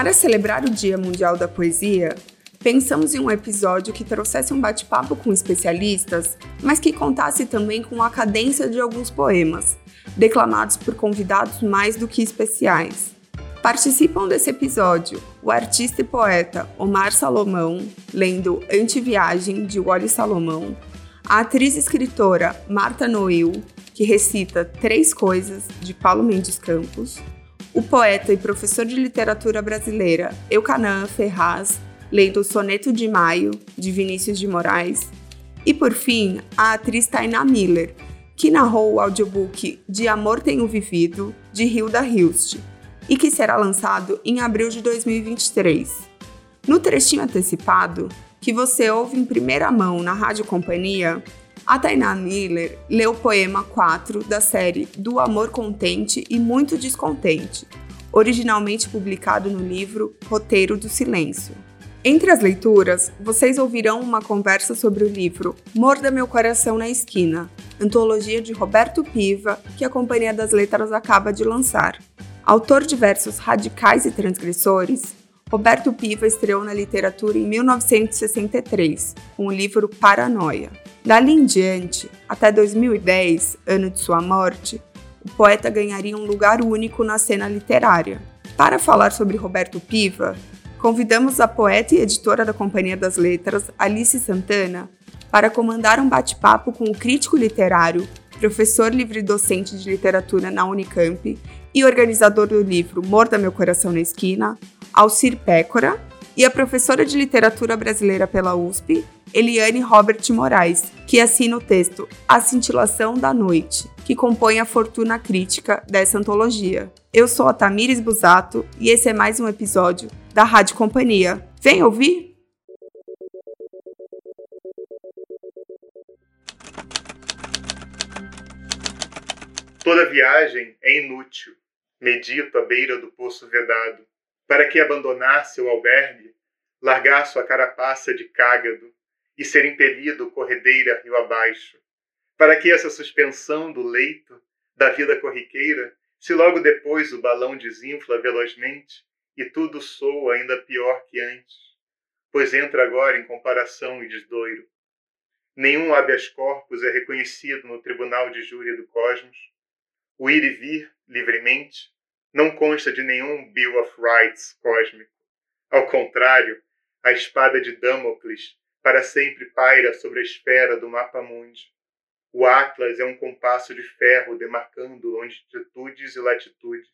Para celebrar o Dia Mundial da Poesia, pensamos em um episódio que trouxesse um bate-papo com especialistas, mas que contasse também com a cadência de alguns poemas, declamados por convidados mais do que especiais. Participam desse episódio o artista e poeta Omar Salomão, lendo Antiviagem, de Wally Salomão, a atriz e escritora Marta Noil, que recita Três Coisas, de Paulo Mendes Campos, o poeta e professor de literatura brasileira Eucanã Ferraz, lendo o Soneto de Maio, de Vinícius de Moraes, e por fim, a atriz Tainá Miller, que narrou o audiobook De Amor Tenho Vivido, de Hilda Hilst, e que será lançado em abril de 2023. No trechinho antecipado, que você ouve em primeira mão na Rádio Companhia, a Tainá Miller leu o poema 4 da série Do Amor Contente e Muito Descontente, originalmente publicado no livro Roteiro do Silêncio. Entre as leituras, vocês ouvirão uma conversa sobre o livro Morda Meu Coração na Esquina, antologia de Roberto Piva, que a Companhia das Letras acaba de lançar. Autor de versos radicais e transgressores, Roberto Piva estreou na literatura em 1963, com o livro Paranoia. Dali em diante, até 2010, ano de sua morte, o poeta ganharia um lugar único na cena literária. Para falar sobre Roberto Piva, convidamos a poeta e editora da Companhia das Letras, Alice Santana, para comandar um bate-papo com o crítico literário, professor livre-docente de literatura na Unicamp e organizador do livro Morda Meu Coração na Esquina, Alcir Pécora, e a professora de literatura brasileira pela USP, Eliane Robert Moraes, que assina o texto A Cintilação da Noite, que compõe a fortuna crítica dessa antologia. Eu sou a Tamires Busato e esse é mais um episódio da Rádio Companhia. Vem ouvir? Toda viagem é inútil, medito à beira do poço vedado. Para que abandonar seu albergue, largar sua carapaça de cágado, e ser impelido corredeira rio abaixo, para que essa suspensão do leito da vida corriqueira, se logo depois o balão desinfla velozmente e tudo soa ainda pior que antes, pois entra agora em comparação e desdoiro. Nenhum habeas corpus é reconhecido no tribunal de júri do cosmos. O ir e vir, livremente, não consta de nenhum Bill of Rights cósmico. Ao contrário, a espada de Damocles para sempre paira sobre a esfera do mapa mundi. O Atlas é um compasso de ferro demarcando longitudes e latitudes.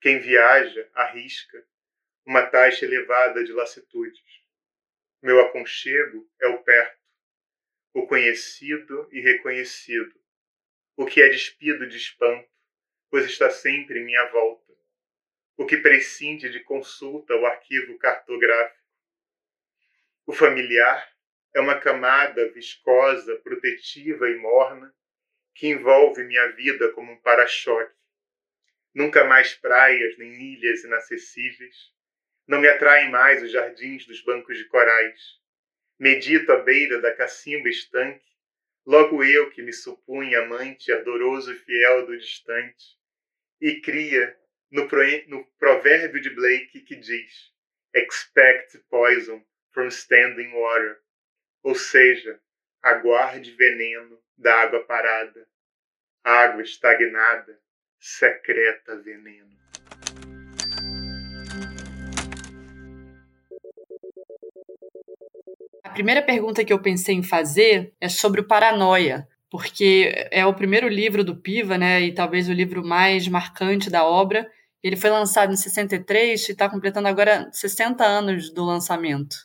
Quem viaja arrisca uma taxa elevada de lassitudes. Meu aconchego é o perto, o conhecido e reconhecido, o que é despido de espanto, pois está sempre em minha volta, o que prescinde de consulta o arquivo cartográfico o familiar é uma camada viscosa, protetiva e morna que envolve minha vida como um para-choque. Nunca mais praias nem ilhas inacessíveis. Não me atraem mais os jardins dos bancos de corais. Medito à beira da cacimba estanque, logo eu que me supunha amante ardoroso e fiel do distante, e cria no, pro, no provérbio de Blake que diz: Expect poison from standing water, ou seja, aguarde veneno da água parada, água estagnada, secreta veneno. A primeira pergunta que eu pensei em fazer é sobre o Paranoia, porque é o primeiro livro do Piva, né, e talvez o livro mais marcante da obra. Ele foi lançado em 63 e está completando agora 60 anos do lançamento.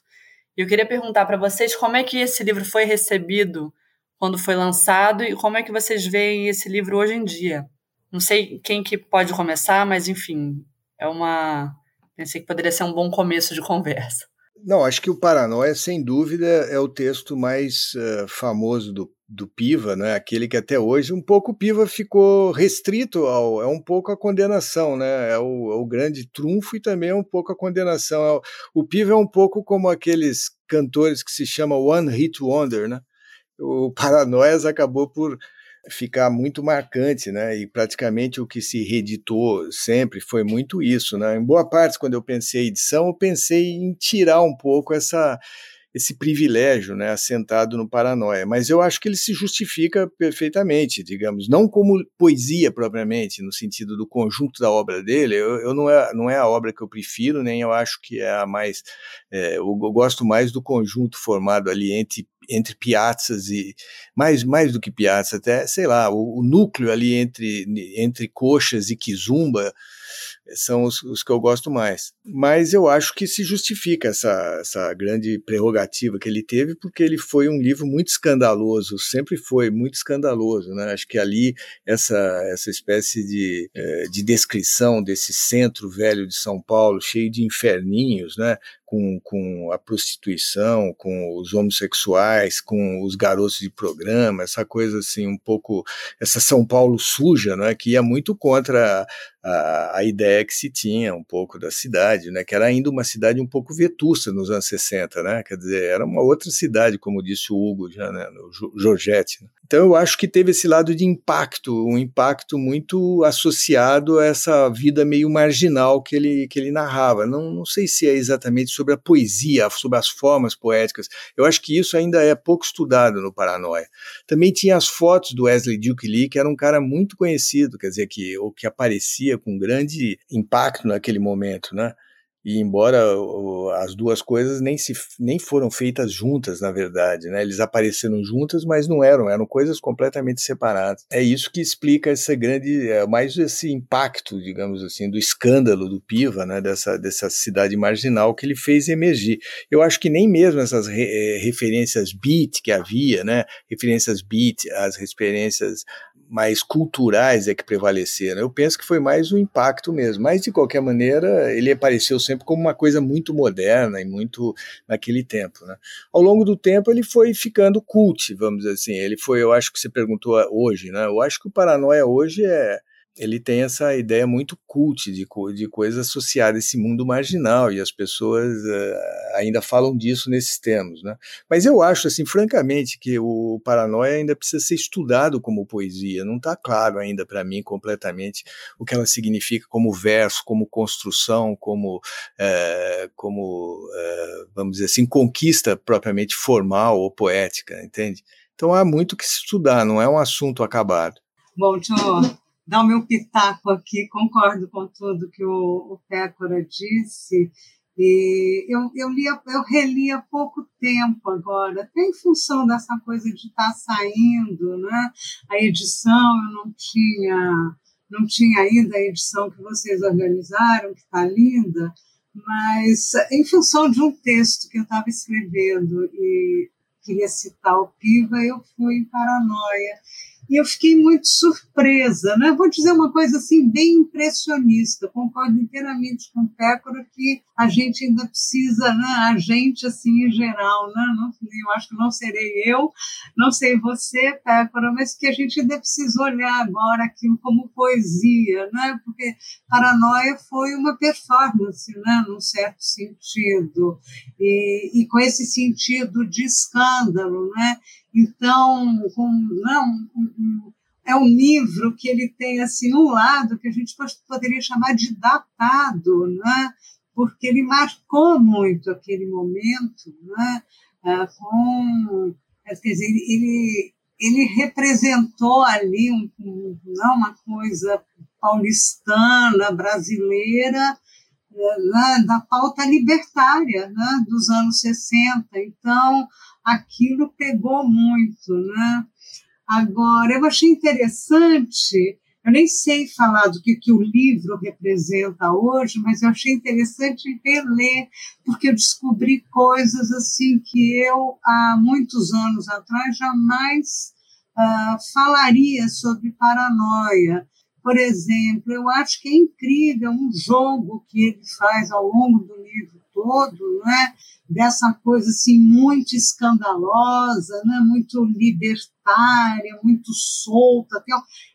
E eu queria perguntar para vocês como é que esse livro foi recebido quando foi lançado e como é que vocês veem esse livro hoje em dia. Não sei quem que pode começar, mas enfim, é uma pensei que poderia ser um bom começo de conversa. Não, acho que o Paranoia, sem dúvida, é o texto mais uh, famoso do, do Piva, né? aquele que até hoje um pouco o Piva ficou restrito ao, é um pouco a condenação, né? é, o, é o grande trunfo e também é um pouco a condenação. É o, o Piva é um pouco como aqueles cantores que se chama One Hit Wonder, né? O Paranoias acabou por ficar muito marcante, né? E praticamente o que se reeditou sempre foi muito isso, né? Em boa parte, quando eu pensei em edição, eu pensei em tirar um pouco essa esse privilégio né, assentado no paranoia. Mas eu acho que ele se justifica perfeitamente, digamos, não como poesia propriamente, no sentido do conjunto da obra dele. Eu, eu não, é, não é a obra que eu prefiro, nem eu acho que é a mais. É, eu, eu gosto mais do conjunto formado ali entre entre piazzas e mais mais do que piazza até sei lá o, o núcleo ali entre entre coxas e kizumba são os, os, que eu gosto mais. Mas eu acho que se justifica essa, essa grande prerrogativa que ele teve, porque ele foi um livro muito escandaloso, sempre foi muito escandaloso. Né? Acho que ali essa, essa espécie de, eh, de descrição desse centro velho de São Paulo, cheio de inferninhos, né? Com, com a prostituição, com os homossexuais, com os garotos de programa, essa coisa assim, um pouco, essa São Paulo suja, né, que ia muito contra a, a ideia que se tinha um pouco da cidade, né, que era ainda uma cidade um pouco vetusta nos anos 60, né, quer dizer, era uma outra cidade, como disse o Hugo, já, né, o Giorgetti. Né. Então eu acho que teve esse lado de impacto, um impacto muito associado a essa vida meio marginal que ele, que ele narrava. Não, não sei se é exatamente sobre a poesia, sobre as formas poéticas. Eu acho que isso ainda é pouco estudado no Paranoia. Também tinha as fotos do Wesley Duke Lee, que era um cara muito conhecido, quer dizer, que, ou que aparecia com grande impacto naquele momento, né? E embora as duas coisas nem, se, nem foram feitas juntas, na verdade, né? Eles apareceram juntas, mas não eram, eram coisas completamente separadas. É isso que explica essa grande, é, mais esse impacto, digamos assim, do escândalo do Piva, né? Dessa, dessa cidade marginal que ele fez emergir. Eu acho que nem mesmo essas re, é, referências beat que havia, né? Referências beat, as referências mais culturais é que prevaleceram. Eu penso que foi mais o impacto mesmo. Mas, de qualquer maneira, ele apareceu sempre como uma coisa muito moderna e muito naquele tempo. Né? Ao longo do tempo, ele foi ficando cult, vamos dizer assim. Ele foi, eu acho que você perguntou hoje, né? Eu acho que o Paranoia hoje é ele tem essa ideia muito cult de, de coisa associada a esse mundo marginal e as pessoas uh, ainda falam disso nesses termos, né? Mas eu acho, assim, francamente, que o Paranoia ainda precisa ser estudado como poesia. Não está claro ainda para mim completamente o que ela significa como verso, como construção, como, uh, como uh, vamos dizer assim, conquista propriamente formal ou poética, entende? Então há muito que se estudar, não é um assunto acabado. Bom, eu dar o meu pitaco aqui, concordo com tudo que o, o Pécora disse. E eu, eu, li, eu reli há pouco tempo agora, até em função dessa coisa de estar tá saindo, né? A edição eu não tinha, não tinha ainda a edição que vocês organizaram, que está linda, mas em função de um texto que eu estava escrevendo e queria citar o Piva, eu fui em Paranoia e eu fiquei muito surpresa. Né? Vou dizer uma coisa assim bem impressionista, concordo inteiramente com o Pécora que a gente ainda precisa, né? a gente assim em geral, né? não, eu acho que não serei eu, não sei você, Pécora, mas que a gente ainda precisa olhar agora aquilo como poesia, né? porque Paranoia foi uma performance, né? num certo sentido, e, e com esse sentido de escândalo, né? Então, com, não, é um livro que ele tem assim um lado que a gente poderia chamar de datado, né? porque ele marcou muito aquele momento, né? Com, quer dizer, ele, ele representou ali um, um, não, uma coisa paulistana, brasileira, né, da pauta libertária né, dos anos 60. Então, aquilo pegou muito, né? Agora, eu achei interessante, eu nem sei falar do que, que o livro representa hoje, mas eu achei interessante reler, porque eu descobri coisas assim que eu, há muitos anos atrás, jamais uh, falaria sobre paranoia. Por exemplo, eu acho que é incrível um jogo que ele faz ao longo do livro todo, né? Dessa coisa assim muito escandalosa, né? muito libertária, muito solta,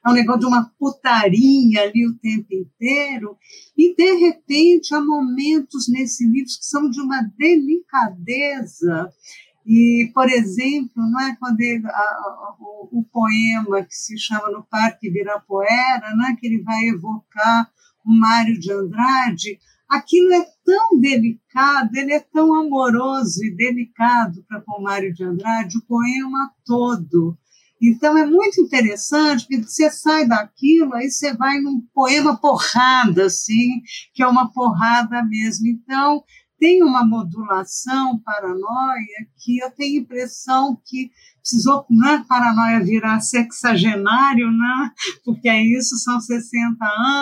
é um negócio de uma putaria ali o tempo inteiro, e de repente há momentos nesse livro que são de uma delicadeza E, por exemplo, não é quando ele, a, a, o, o, poema que se chama No Parque Ibirapuera, não é que ele vai evocar o Mário de Andrade, aquilo é tão delicado, ele é tão amoroso e delicado para com Mário de Andrade, o poema todo. Então é muito interessante, porque você sai daquilo, aí você vai num poema porrada, assim, que é uma porrada mesmo. Então, tem uma modulação paranoia que eu tenho impressão que precisou né, paranoia virar sexagenário, né, porque é isso, são 60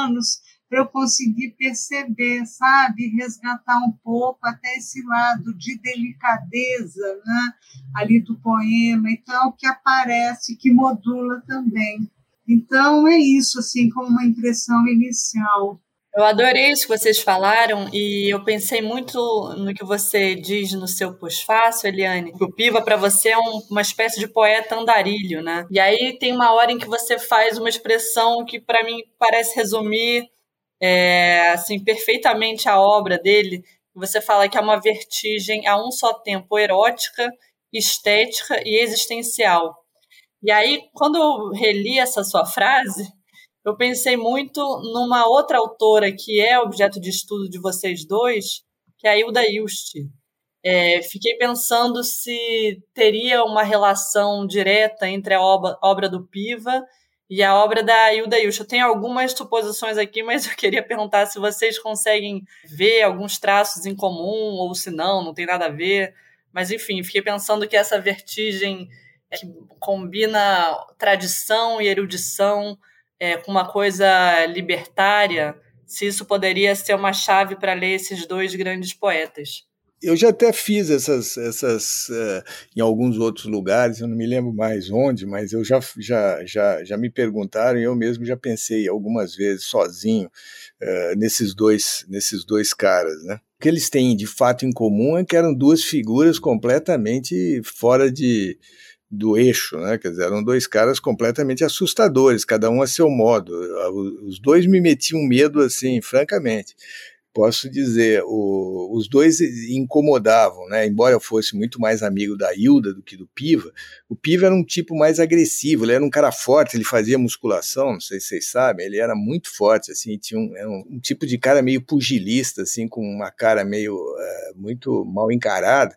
anos, para eu conseguir perceber, sabe, resgatar um pouco até esse lado de delicadeza né, ali do poema, então, que aparece, que modula também. Então, é isso, assim, como uma impressão inicial. Eu adorei isso que vocês falaram e eu pensei muito no que você diz no seu pós-fácil, Eliane. O Piva para você é um, uma espécie de poeta andarilho, né? E aí tem uma hora em que você faz uma expressão que para mim parece resumir é, assim perfeitamente a obra dele. Você fala que é uma vertigem a um só tempo erótica, estética e existencial. E aí, quando eu reli essa sua frase, eu pensei muito numa outra autora que é objeto de estudo de vocês dois, que é a Hilda Ilst. É, fiquei pensando se teria uma relação direta entre a obra, obra do Piva e a obra da Hilda Ilst. Eu tenho algumas suposições aqui, mas eu queria perguntar se vocês conseguem ver alguns traços em comum ou se não, não tem nada a ver. Mas enfim, fiquei pensando que essa vertigem que combina tradição e erudição é, com uma coisa libertária, se isso poderia ser uma chave para ler esses dois grandes poetas. Eu já até fiz essas, essas uh, em alguns outros lugares, eu não me lembro mais onde, mas eu já, já, já, já me perguntaram e eu mesmo já pensei algumas vezes sozinho uh, nesses, dois, nesses dois caras. Né? O que eles têm de fato em comum é que eram duas figuras completamente fora de, do eixo, né? Quer dizer, eram dois caras completamente assustadores, cada um a seu modo. Os dois me metiam medo, assim, francamente posso dizer, o, os dois incomodavam, né? Embora eu fosse muito mais amigo da Hilda do que do Piva, o Piva era um tipo mais agressivo, ele era um cara forte, ele fazia musculação, não sei se vocês sabem, ele era muito forte, assim, tinha um, um, um tipo de cara meio pugilista, assim, com uma cara meio uh, muito mal encarada.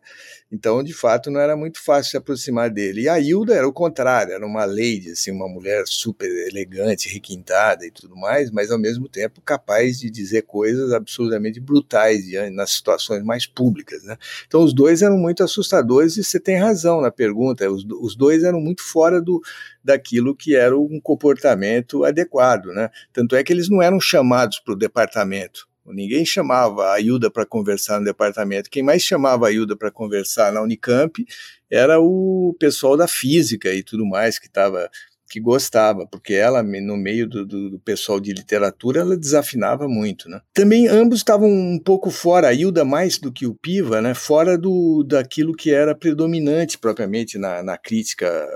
Então, de fato, não era muito fácil se aproximar dele. E a Hilda era o contrário, era uma lady, assim, uma mulher super elegante, requintada e tudo mais, mas ao mesmo tempo capaz de dizer coisas absurdamente brutais nas situações mais públicas. Né? Então, os dois eram muito assustadores e você tem razão na pergunta. Os, os dois eram muito fora do, daquilo que era um comportamento adequado. Né? Tanto é que eles não eram chamados para o departamento Ninguém chamava a Hilda para conversar no departamento. Quem mais chamava a para conversar na Unicamp era o pessoal da física e tudo mais que estava que gostava, porque ela, no meio do, do, do, pessoal de literatura, ela desafinava muito, né? Também ambos estavam um pouco fora, a Hilda mais do que o Piva, né? Fora do, daquilo que era predominante propriamente na, na crítica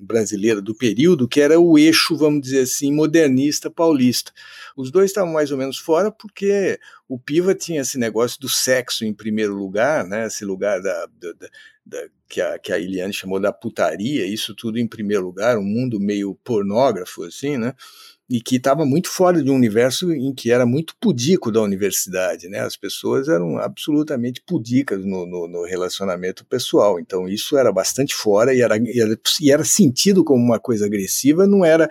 brasileira do período, que era o eixo, vamos dizer assim, modernista paulista. Os dois estavam mais ou menos fora porque o Piva tinha esse negócio do sexo em primeiro lugar, né? esse lugar da, da, da, que, a, que a Eliane chamou da putaria, isso tudo em primeiro lugar, um mundo meio pornógrafo, assim, né? E que estava muito fora de um universo em que era muito pudico da universidade, né? As pessoas eram absolutamente pudicas no, no, no relacionamento pessoal, então isso era bastante fora e era, e era, e era sentido como uma coisa agressiva, não era.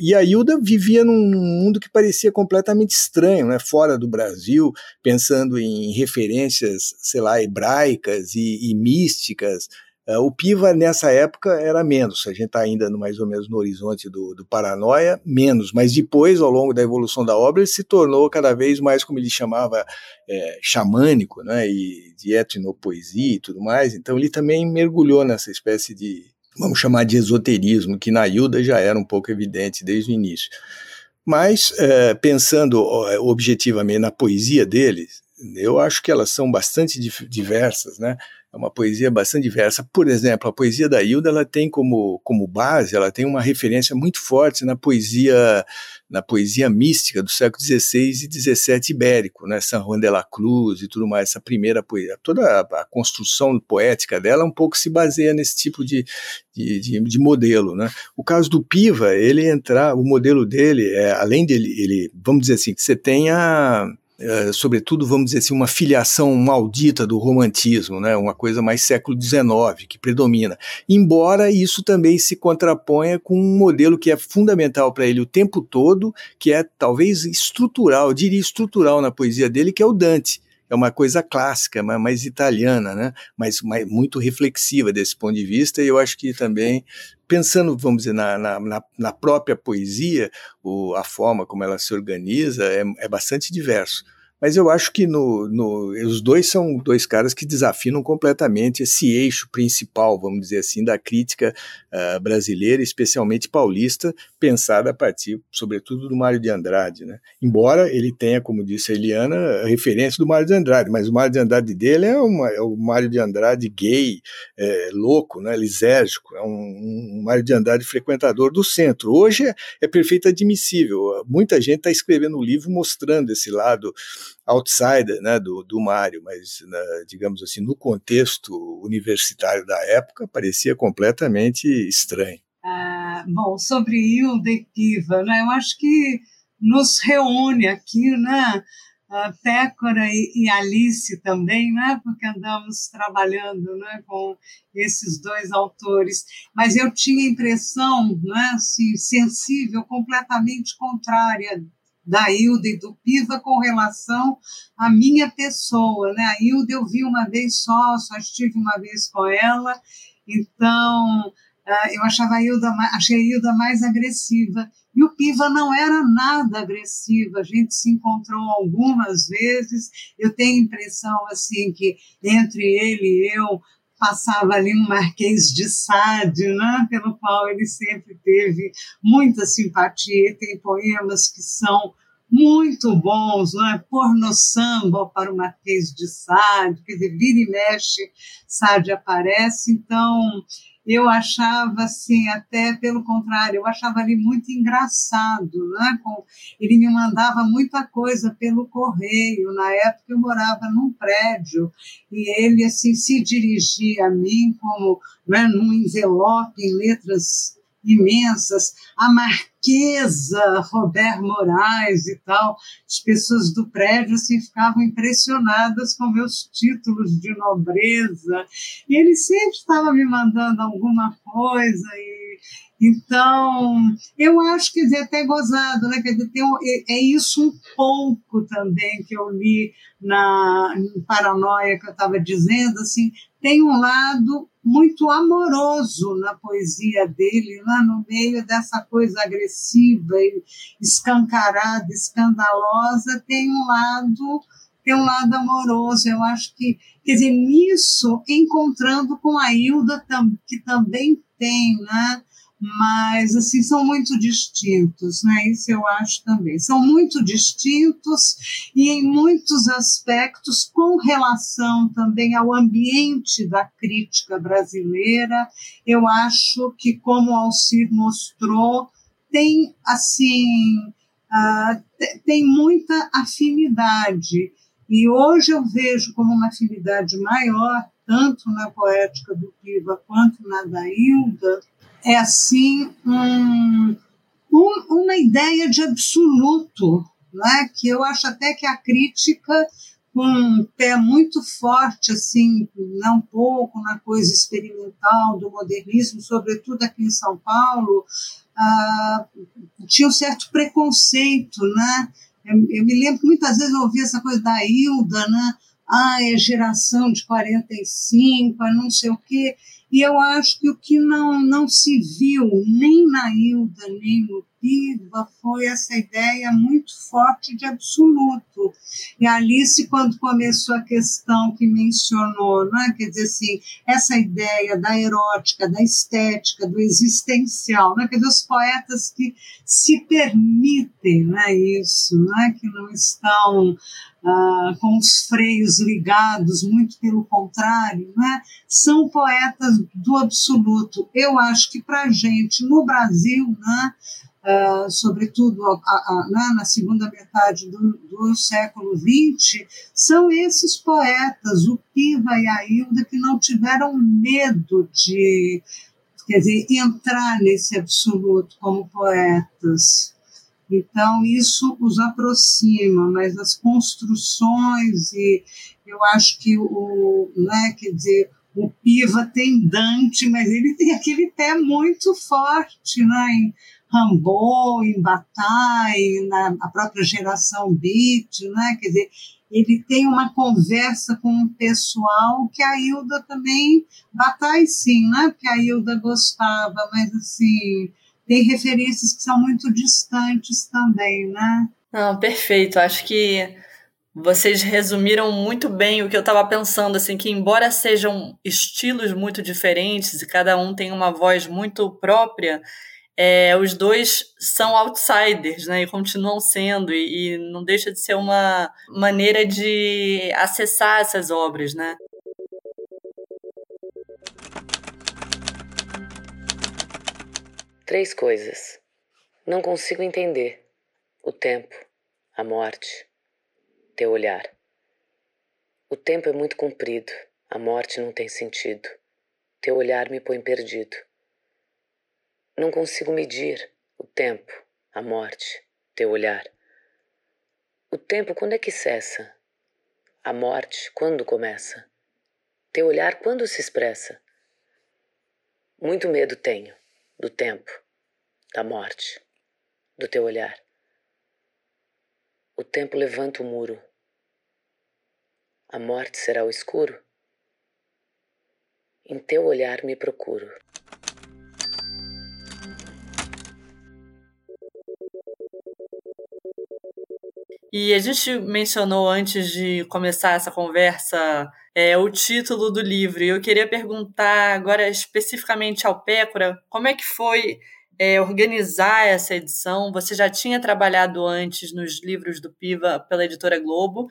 E a Hilda vivia num mundo que parecia completamente estranho, né? Fora do Brasil, pensando em referências, sei lá, hebraicas e, e místicas o Piva nessa época era menos, a gente está ainda no, mais ou menos no horizonte do, do Paranoia, menos, mas depois, ao longo da evolução da obra, ele se tornou cada vez mais, como ele chamava, é, xamânico, né, e de etnopoesia e tudo mais, então ele também mergulhou nessa espécie de, vamos chamar de esoterismo, que na Hilda já era um pouco evidente desde o início. Mas, é, pensando objetivamente na poesia deles, eu acho que elas são bastante diversas, né? É uma poesia bastante diversa. Por exemplo, a poesia da Hilda ela tem como, como base, ela tem uma referência muito forte na poesia na poesia mística do século XVI e XVII ibérico, né, San Juan de la Cruz e tudo mais, essa primeira poesia, toda a, a construção poética dela um pouco se baseia nesse tipo de, de, de, de, modelo, né. O caso do Piva, ele entrar, o modelo dele, é, além dele, ele, vamos dizer assim, você tenha é, sobretudo, vamos dizer assim, uma filiação maldita do romantismo, né, uma coisa mais século XIX que predomina. Embora isso também se contraponha com um modelo que é fundamental para ele o tempo todo, que é talvez estrutural, diria estrutural na poesia dele, que é o Dante é uma coisa clássica, mais italiana, né? mas, mas muito reflexiva desse ponto de vista, e eu acho que também, pensando, vamos dizer, na, na, na própria poesia, o, a forma como ela se organiza é, é bastante diverso. Mas eu acho que no, no, os dois são dois caras que desafinam completamente esse eixo principal, vamos dizer assim, da crítica uh, brasileira, especialmente paulista, pensada a partir, sobretudo, do Mário de Andrade. Né? Embora ele tenha, como disse a Eliana, a referência do Mário de Andrade, mas o Mário de Andrade dele é, uma, é o Mário de Andrade gay, é, louco, né, lisérgico, é um, um Mário de Andrade frequentador do centro. Hoje é, é perfeito admissível. Muita gente está escrevendo um livro mostrando esse lado outsider né, do, do Mário, mas, né, digamos assim, no contexto universitário da época, parecia completamente estranho. Ah, bom, sobre Hilda e Piva, né, eu acho que nos reúne aqui, né, a Pécora e, e, Alice também, né, porque andamos trabalhando né, com esses dois autores, mas eu tinha a impressão, né, assim, sensível, completamente contrária da Hilda e do Piva com relação à minha pessoa. Né? A Hilda eu vi uma vez só, só estive uma vez com ela, então ah, eu achava a Hilda, achei a Hilda mais agressiva. E o Piva não era nada agressivo, a gente se encontrou algumas vezes. Eu tenho a impressão assim que entre ele e eu passava ali um Marquês de Sade, né, pelo qual ele sempre teve muita simpatia. Tem poemas que são muito bons, não é? Porno samba para o Marquês de Sade, quer dizer, vira e mexe, Sade aparece. Então, eu achava assim, até pelo contrário, eu achava ele muito engraçado, né? Com, ele me mandava muita coisa pelo correio. Na época eu morava num prédio e ele assim se dirigia a mim como, né, num envelope em letras imensas, a Marquesa Robert Moraes e tal, as pessoas do prédio assim, ficavam impressionadas com meus títulos de nobreza, e ele sempre estava me mandando alguma coisa, e então, eu acho que é até gozado, né? Dizer, tem, é, é isso um pouco também que eu li na Paranoia que eu estava dizendo, assim, tem um lado muito amoroso na poesia dele, lá no meio dessa coisa agressiva escancarada, escandalosa, tem um lado tem um lado amoroso. Eu acho que, quer dizer, nisso, encontrando com a Hilda, que também tem, né? mas assim são muito distintos, né? Isso eu acho também. São muito distintos e em muitos aspectos com relação também ao ambiente da crítica brasileira. Eu acho que como Alcir mostrou, tem assim uh, tem muita afinidade. E hoje eu vejo como uma afinidade maior, tanto na poética do Piva quanto na da Hilda, é assim um, um, uma ideia de absoluto, né? que eu acho até que a crítica com um pé muito forte, assim, não pouco na coisa experimental do modernismo, sobretudo aqui em São Paulo, ah, tinha um certo preconceito, né? Eu, eu, me lembro que muitas vezes eu ouvia essa coisa da Hilda, né? Ah, é geração de 45, é não sei o quê. E eu acho que o que não, não se viu nem na Hilda, nem no Piva, foi essa ideia muito forte de absoluto. E a Alice, quando começou a questão que mencionou, não é? quer dizer assim, essa ideia da erótica, da estética, do existencial, não é? quer dizer, os poetas que se permitem não é? isso, não é? que não estão ah, com os freios ligados, muito pelo contrário, né? são poetas do absoluto. Eu acho que para a gente, no Brasil, né, uh, sobretudo a, a, né, na segunda metade do, do século XX, são esses poetas, o Piva e a Hilda, que não tiveram medo de quer dizer, entrar nesse absoluto como poetas. Então, isso os aproxima, mas as construções, e eu acho que o, né, quer dizer, o Piva tem Dante, mas ele tem aquele pé muito forte né, em Rambo, em Bataille, na a própria geração Beat, né, quer dizer, ele tem uma conversa com um pessoal que a Hilda também, Bataille sim, né, porque a Hilda gostava, mas assim tem referências que são muito distantes também, né? Não, perfeito. Acho que vocês resumiram muito bem o que eu estava pensando, assim, que embora sejam estilos muito diferentes e cada um tem uma voz muito própria, é, os dois são outsiders, né, e continuam sendo, e, e não deixa de ser uma maneira de acessar essas obras, né. Três coisas. Não consigo entender. O tempo, a morte, teu olhar. O tempo é muito comprido, a morte não tem sentido. Teu olhar me põe perdido. Não consigo medir o tempo, a morte, teu olhar. O tempo quando é que cessa? A morte quando começa? Teu olhar quando se expressa? Muito medo tenho do tempo, da morte, do teu olhar. O tempo levanta o muro. A morte será o escuro? Em teu olhar me procuro. E a gente mencionou antes de começar essa conversa é, o título do livro. Eu queria perguntar agora especificamente ao Pécora como é que foi é, organizar essa edição. Você já tinha trabalhado antes nos livros do Piva pela editora Globo,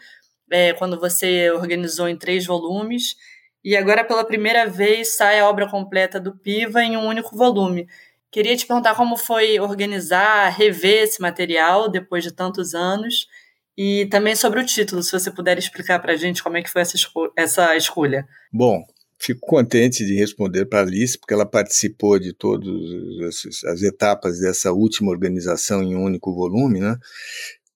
é, quando você organizou em três volumes. E agora, pela primeira vez, sai a obra completa do Piva em um único volume. Queria te perguntar como foi organizar, rever esse material depois de tantos anos e também sobre o título, se você puder explicar para a gente como é que foi essa, esco essa escolha. Bom, fico contente de responder para a Alice, porque ela participou de todas as etapas dessa última organização em um único volume, né?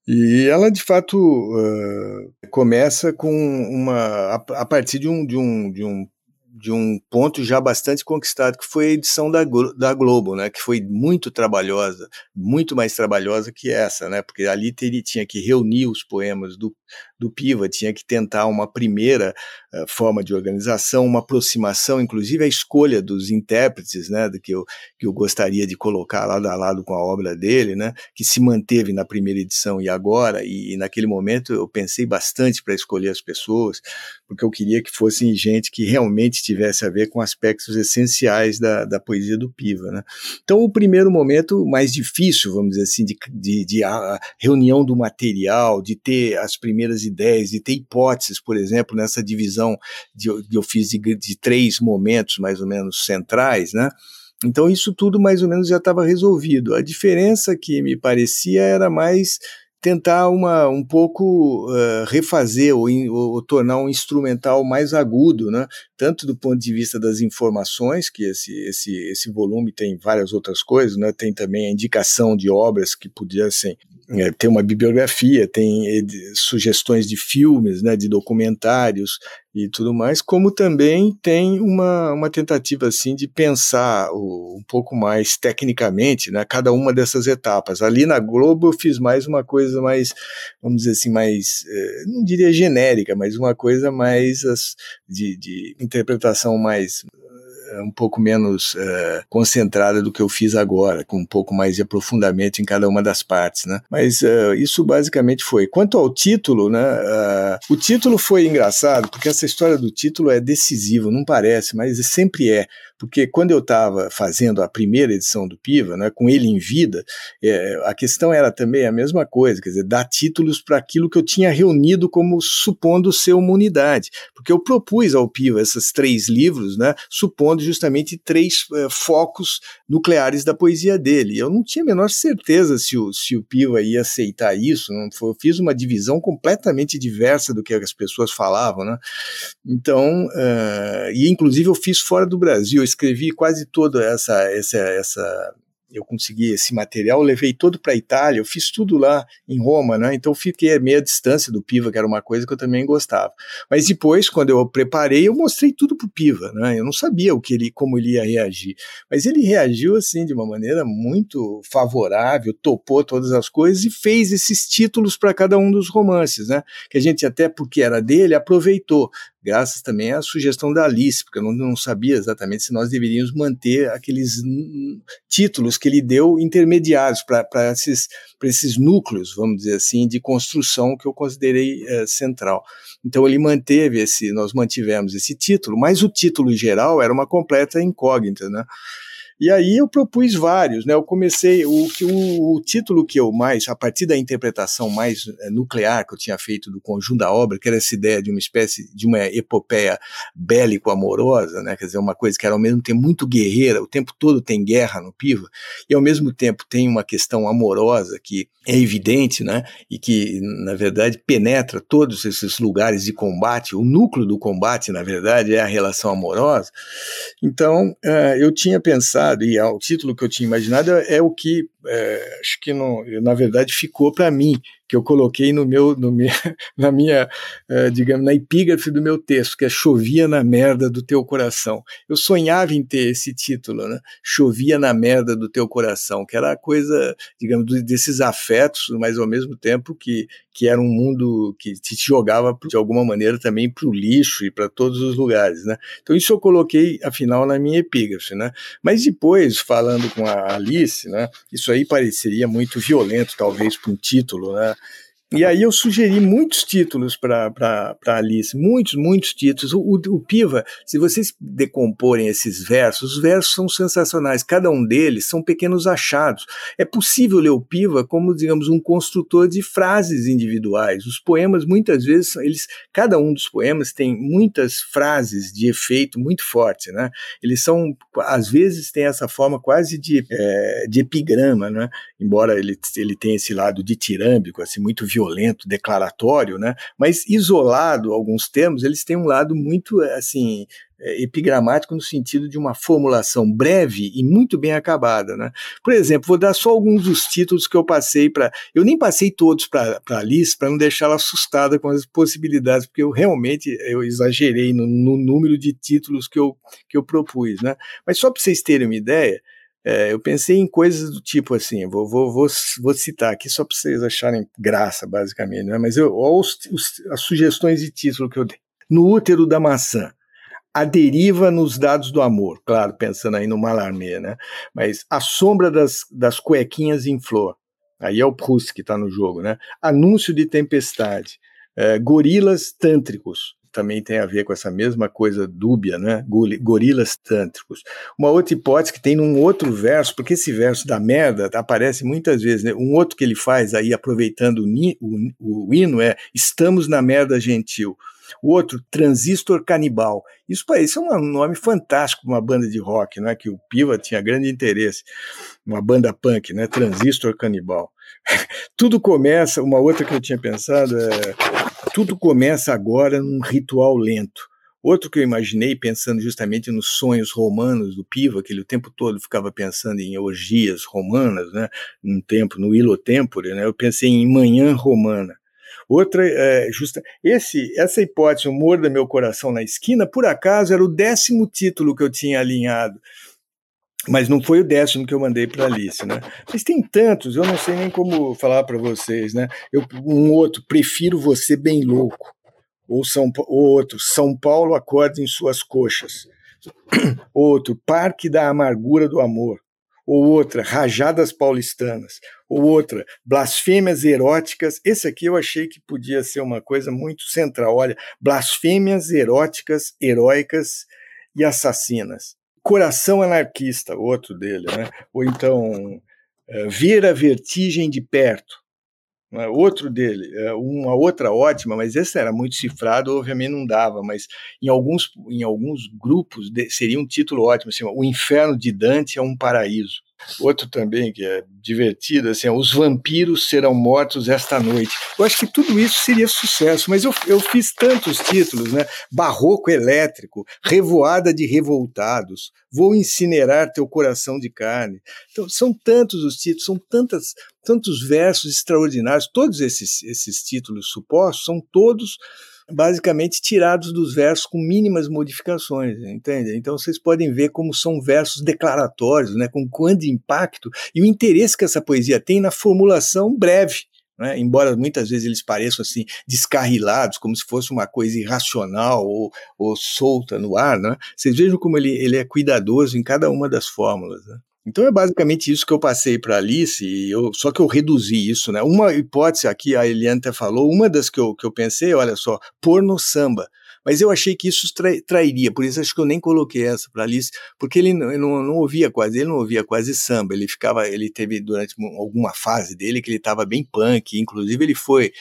E ela, de fato, uh, começa com uma. a, a partir de um, de, um, de um de um ponto já bastante conquistado, que foi a edição da, da Globo, né, que foi muito trabalhosa, muito mais trabalhosa que essa, né, porque ali ele tinha que reunir os poemas do, do Piva, tinha que tentar uma primeira uh, forma de organização, uma aproximação, inclusive a escolha dos intérpretes, né, do que eu, que eu gostaria de colocar lado a lado com a obra dele, né, que se manteve na primeira edição e agora, e, e naquele momento eu pensei bastante para escolher as pessoas, porque eu queria que fossem gente que realmente tivesse a ver com aspectos essenciais da, da poesia do Piva. Né? Então, o primeiro momento mais difícil, vamos dizer assim, de, de, de a reunião do material, de ter as primeiras ideias, de ter hipóteses, por exemplo, nessa divisão de, que eu fiz de, de três momentos mais ou menos centrais, né? Então, isso tudo mais ou menos já estava resolvido. A diferença que me parecia era mais tentar uma, um pouco uh, refazer ou, in, ou, tornar um instrumental mais agudo, né? tanto do ponto de vista das informações, que esse, esse, esse volume tem várias outras coisas, né? tem também a indicação de obras que pudessem é, tem uma bibliografia, tem sugestões de filmes, né, de documentários e tudo mais, como também tem uma, uma tentativa assim de pensar o, um pouco mais tecnicamente, né, cada uma dessas etapas. Ali na Globo eu fiz mais uma coisa mais, vamos dizer assim, mais, eh, não diria genérica, mas uma coisa mais as, de, de interpretação mais um pouco menos é, concentrada do que eu fiz agora, com um pouco mais de aprofundamento em cada uma das partes, né? Mas é, isso basicamente foi. Quanto ao título, né? É, o título foi engraçado porque essa história do título é decisiva, não parece, mas sempre é porque quando eu estava fazendo a primeira edição do Piva, né, com ele em vida, é, a questão era também a mesma coisa, quer dizer, dar títulos para aquilo que eu tinha reunido como supondo ser uma unidade, porque eu propus ao Piva esses três livros, né, supondo justamente três é, focos nucleares da poesia dele. Eu não tinha a menor certeza se o, se o Piva ia aceitar isso, não foi, eu fiz uma divisão completamente diversa do que as pessoas falavam, né? Então, uh, e inclusive eu fiz fora do Brasil, escrevi quase toda essa, essa, essa eu consegui esse material, levei todo para a Itália, eu fiz tudo lá em Roma, né? Então fiquei a meia distância do Piva, que era uma coisa que eu também gostava. Mas depois, quando eu preparei, eu mostrei tudo pro Piva, né? Eu não sabia o que ele, como ele ia reagir, mas ele reagiu assim de uma maneira muito favorável, topou todas as coisas e fez esses títulos para cada um dos romances, né? Que a gente até porque era dele aproveitou graças também à sugestão da Alice, porque eu não, não sabia exatamente se nós deveríamos manter aqueles títulos que ele deu intermediários para esses, esses núcleos, vamos dizer assim, de construção que eu considerei é, central. Então ele manteve esse, nós mantivemos esse título, mas o título geral era uma completa incógnita, né? E aí eu propus vários, né? Eu comecei o o, o, título que eu mais, a partir da interpretação mais é, nuclear que eu tinha feito do conjunto da obra, que era essa ideia de uma espécie de uma epopeia bélico-amorosa, né? Quer dizer, uma coisa que era ao mesmo tempo muito guerreira, o tempo todo tem guerra no Piva, e ao mesmo tempo tem uma questão amorosa que é evidente, né? E que, na verdade, penetra todos esses lugares de combate. O núcleo do combate, na verdade, é a relação amorosa. Então, uh, eu tinha pensado, e o título que eu tinha imaginado é, é o que, é, acho que, não, na verdade, ficou para mim, que eu coloquei no meu, no na minha, uh, digamos, na epígrafe do meu texto, que é Chovia na merda do teu coração. Eu sonhava em ter esse título, né? Chovia na merda do teu coração, que era a coisa, digamos, desses afetos, mas ao mesmo tempo que, que era um mundo que te jogava de alguma maneira também para o lixo e para todos os lugares, né? Então isso eu coloquei afinal na minha epígrafe, né? Mas depois falando com a Alice, né? Isso aí pareceria muito violento talvez para um título, né? E aí eu sugeri muitos títulos para Alice, muitos, muitos títulos. O, o, o, Piva, se vocês decomporem esses versos, os versos são sensacionais. Cada um deles são pequenos achados. É possível ler o Piva como, digamos, um construtor de frases individuais. Os poemas, muitas vezes, eles, cada um dos poemas tem muitas frases de efeito muito forte, né? Eles são, às vezes, tem essa forma quase de, é, de epigrama, né? Embora ele, ele tenha esse lado ditirâmbico, assim, muito violento violento, declaratório, né? Mas isolado alguns termos, eles têm um lado muito assim é, epigramático no sentido de uma formulação breve e muito bem acabada, né? Por exemplo, vou dar só alguns dos títulos que eu passei para, eu nem passei todos para a Alice para não deixá-la assustada com as possibilidades, porque eu realmente eu exagerei no, no número de títulos que eu que eu propus, né? Mas só para vocês terem uma ideia, é, eu pensei em coisas do tipo assim, vou, vou, vou, vou citar aqui só para vocês acharem graça, basicamente, né? mas eu, os, os, as sugestões de título que eu dei. No útero da maçã, a deriva nos dados do amor, claro, pensando aí no Malarmé, né? Mas a sombra das, das cuequinhas em flor, aí é o Proust que está no jogo, né? Anúncio de tempestade, é, gorilas tântricos, também tem a ver com essa mesma coisa dúbia, né? Gorilas tântricos. Uma outra hipótese que tem num outro verso, porque esse verso da merda aparece muitas vezes, né? Um outro que ele faz aí, aproveitando o, o, o hino, é Estamos na merda gentil. O outro, Transistor Canibal. Isso isso é um nome fantástico para uma banda de rock, né? Que o Piva tinha grande interesse. Uma banda punk, né? Transistor Canibal. Tudo começa, uma outra que eu tinha pensado é tudo começa agora num ritual lento. Outro que eu imaginei, pensando justamente nos sonhos romanos do Piva, que ele o tempo todo ficava pensando em orgias romanas, né? Num tempo, no Ilo Tempore, né? Eu pensei em manhã romana. Outra, é, justa, esse, essa hipótese, o humor do meu coração na esquina, por acaso era o décimo título que eu tinha alinhado mas não foi o décimo que eu mandei para a Alice, né? Mas tem tantos, eu não sei nem como falar para vocês, né? Eu, um outro, prefiro você bem louco, ou São outro, São Paulo acorda em suas coxas, outro, Parque da Amargura do Amor, ou outra, Rajadas Paulistanas, ou outra, Blasfêmias Eróticas. Esse aqui eu achei que podia ser uma coisa muito central. Olha, Blasfêmias Eróticas, Heróicas e Assassinas Coração Anarquista, outro dele, né? Ou então é, Ver a Vertigem de Perto, né? outro dele, é, uma outra ótima, mas essa era muito cifrado, obviamente não dava, mas em alguns, em alguns grupos seria um título ótimo, assim, O Inferno de Dante é um Paraíso. Outro também que é divertido, assim, os vampiros serão mortos esta noite. Eu acho que tudo isso seria sucesso, mas eu, eu fiz tantos títulos, né? Barroco elétrico, Revoada de revoltados, Vou incinerar teu coração de carne. Então, são tantos os títulos, são tantas, tantos versos extraordinários. Todos esses, esses títulos supostos são todos basicamente tirados dos versos com mínimas modificações, entende? Então vocês podem ver como são versos declaratórios, né, com quanto impacto e o interesse que essa poesia tem na formulação breve. Né? Embora muitas vezes eles pareçam assim descarrilados, como se fosse uma coisa irracional ou, ou solta no ar, né? vocês vejam como ele, ele é cuidadoso em cada uma das fórmulas. Né? Então é basicamente isso que eu passei para Alice, e eu, só que eu reduzi isso, né? Uma hipótese aqui, a Eliane até falou, uma das que eu, que eu pensei, olha só, pôr no samba. Mas eu achei que isso trairia, por isso acho que eu nem coloquei essa para Alice, porque ele não, não, não, ouvia quase, ele não ouvia quase samba, ele ficava, ele teve durante alguma fase dele que ele estava bem punk, inclusive ele foi,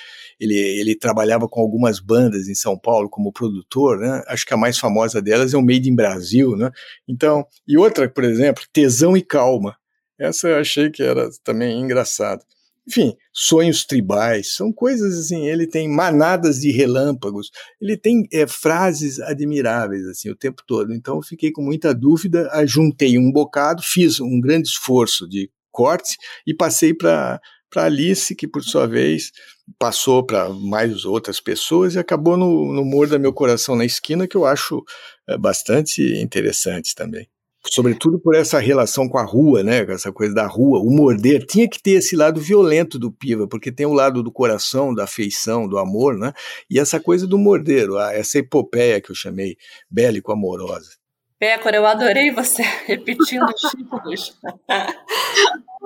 ele, ele trabalhava com algumas bandas em São Paulo como produtor, né? Acho que a mais famosa delas é o Made in Brasil, né? Então, e outra, por exemplo, Tesão e Calma. Essa eu achei que era também engraçado. Enfim, sonhos tribais, são coisas assim. Ele tem manadas de relâmpagos, ele tem é, frases admiráveis assim o tempo todo. Então eu fiquei com muita dúvida, juntei um bocado, fiz um grande esforço de corte e passei para para Alice, que por sua vez passou para mais outras pessoas e acabou no, no Morda Meu Coração na Esquina, que eu acho é, bastante interessante também sobretudo por essa relação com a rua, né, com essa coisa da rua, o morder, tinha que ter esse lado violento do Piva, porque tem o lado do coração, da afeição, do amor, né, e essa coisa do morder, essa epopeia que eu chamei bélico-amorosa. Pécora, eu adorei você repetindo os títulos.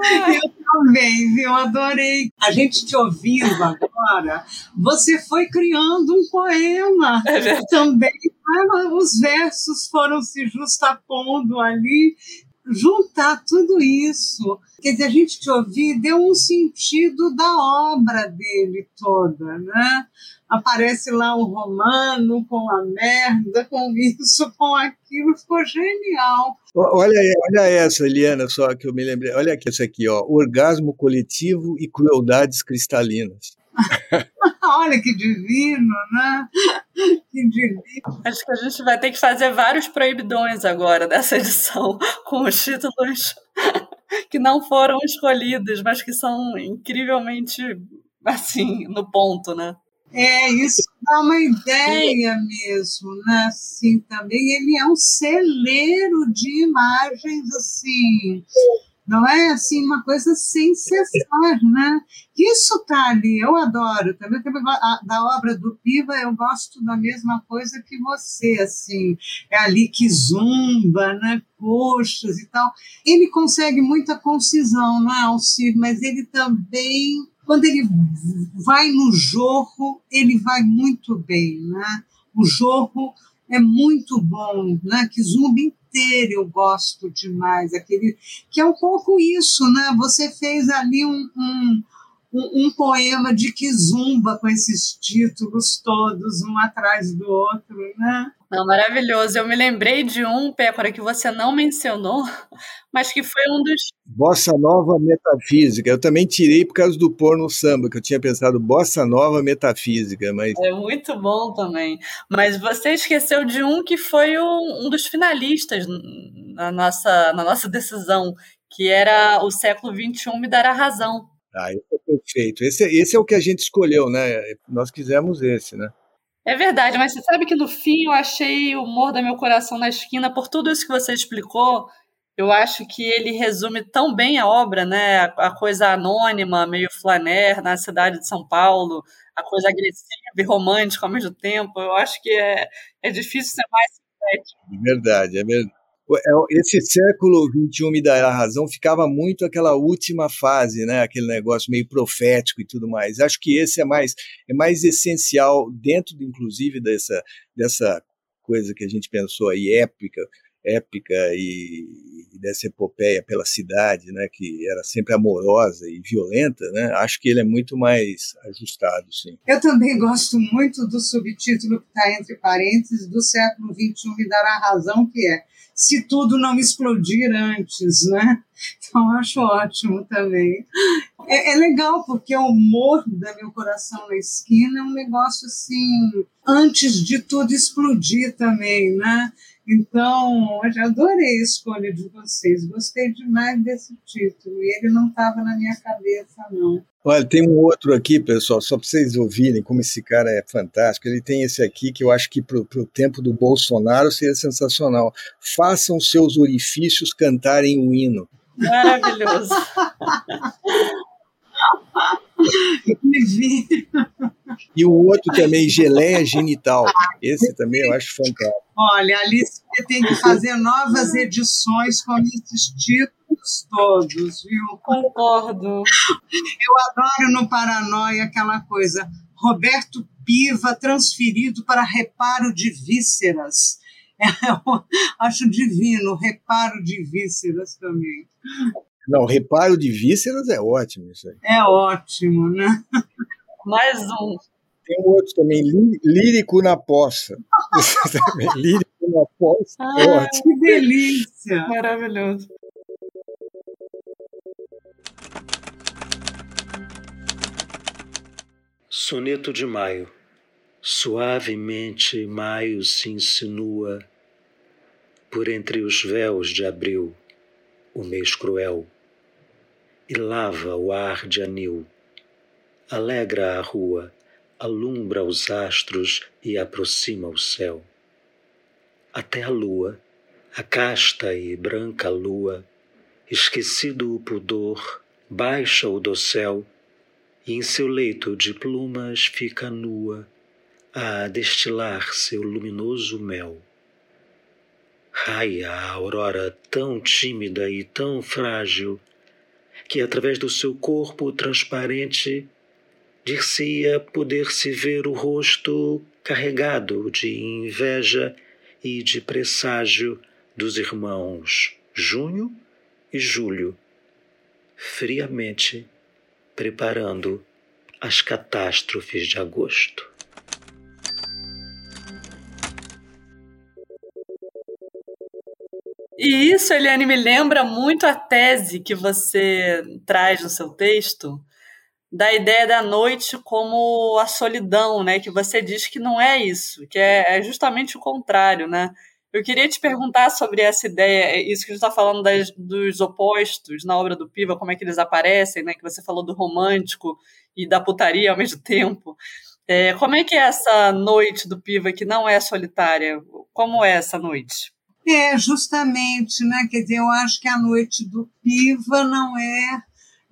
Eu também, viu? Adorei. A gente te ouvindo agora, você foi criando um poema é também. Os versos foram se justapondo ali. Juntar tudo isso. Quer dizer, a gente te ouvir deu um sentido da obra dele toda, né? aparece lá o romano com a merda, com isso, com aquilo, ficou genial. Olha, olha essa, Eliana, só que eu me lembrei. Olha aqui, essa aqui, ó, orgasmo coletivo e crueldades cristalinas. olha que divino, né? Que divino. Acho que a gente vai ter que fazer vários proibidões agora dessa edição, com os títulos que não foram escolhidos, mas que são incrivelmente assim, no ponto, né? É, isso dá uma ideia mesmo, né? Assim, também ele é um celeiro de imagens, assim, não é assim uma coisa sem cessar, né? Isso tá ali, eu adoro. Também, da obra do Piva eu gosto da mesma coisa que você, assim, é ali que zumba, né? Coxas e tal. Ele consegue muita concisão, não é, Alcir? Mas ele também quando ele vai no jorro, ele vai muito bem, né? O jorro é muito bom, né? Que zumba eu gosto demais, aquele que é um pouco isso, né? Você fez ali um, um, um, um poema de Kizumba com esses títulos todos, um atrás do outro, né? Não, maravilhoso. Eu me lembrei de um, Pécora, que você não mencionou, mas que foi um dos. Bossa Nova Metafísica. Eu também tirei por causa do porno samba, que eu tinha pensado Bossa Nova Metafísica, mas. É muito bom também. Mas você esqueceu de um que foi um, um dos finalistas na nossa, na nossa decisão, que era o século XXI me dará razão. Ah, esse é perfeito. Esse, esse é o que a gente escolheu, né? Nós quisemos esse, né? É verdade, mas você sabe que no fim eu achei o humor da meu coração na esquina, por tudo isso que você explicou, eu acho que ele resume tão bem a obra, né? A coisa anônima, meio flaner na cidade de São Paulo, a coisa agressiva e romântica ao mesmo tempo. Eu acho que é, é difícil ser mais sintético. É verdade, é verdade. É, esse século XXI me dará razão, ficava muito aquela última fase, né? aquele negócio meio profético e tudo mais. Acho que esse é mais, é mais essencial, dentro, inclusive, dessa, dessa coisa que a gente pensou aí, épica, épica e, e dessa epopeia pela cidade, né, que era sempre amorosa e violenta, né, acho que ele é muito mais ajustado, sim. Eu também gosto muito do subtítulo que está entre parênteses do século XXI me dará razão, que é se tudo não explodir antes, né? Então acho ótimo também. É, é, legal porque o humor da meu coração na esquina é um negócio assim antes de tudo explodir também, né? Então, eu adorei a escolha de vocês, gostei demais desse título, e ele não estava na minha cabeça, não. Olha, tem um outro aqui, pessoal, só para vocês ouvirem como esse cara é fantástico. Ele tem esse aqui que eu acho que para o tempo do Bolsonaro seria sensacional. Façam seus orifícios cantarem o hino. Maravilhoso. e o outro também, geleia genital. Esse também eu acho fantástico. Olha, Alice tem que fazer novas edições com esses títulos todos, viu? Concordo. Eu adoro no Paranoia aquela coisa. Roberto Piva transferido para reparo de vísceras. Eu acho divino, reparo de vísceras também. Não, reparo de vísceras é ótimo isso aí. É ótimo, né? Mais um. Tem um outro também, lírico na poça. lírico na poça. Ah, é ótimo. Que delícia! Maravilhoso. Soneto de Maio. Suavemente maio se insinua por entre os véus de abril, o mês cruel e lava o ar de anil. Alegra a rua, alumbra os astros e aproxima o céu. Até a lua, a casta e branca lua, esquecido o pudor, baixa o dossel e em seu leito de plumas fica nua a destilar seu luminoso mel. Raia a aurora tão tímida e tão frágil que através do seu corpo transparente dir-se-ia poder-se ver o rosto carregado de inveja e de presságio dos irmãos Junho e Julho, friamente preparando as catástrofes de agosto. E isso, Eliane, me lembra muito a tese que você traz no seu texto da ideia da noite como a solidão, né? Que você diz que não é isso, que é, é justamente o contrário, né? Eu queria te perguntar sobre essa ideia, é isso que a gente está falando das, dos opostos na obra do Piva, como é que eles aparecem, né? Que você falou do romântico e da putaria ao mesmo tempo. É, como é que é essa noite do Piva que não é solitária? Como é essa noite? É, justamente, né? Quer dizer, eu acho que a noite do Piva não é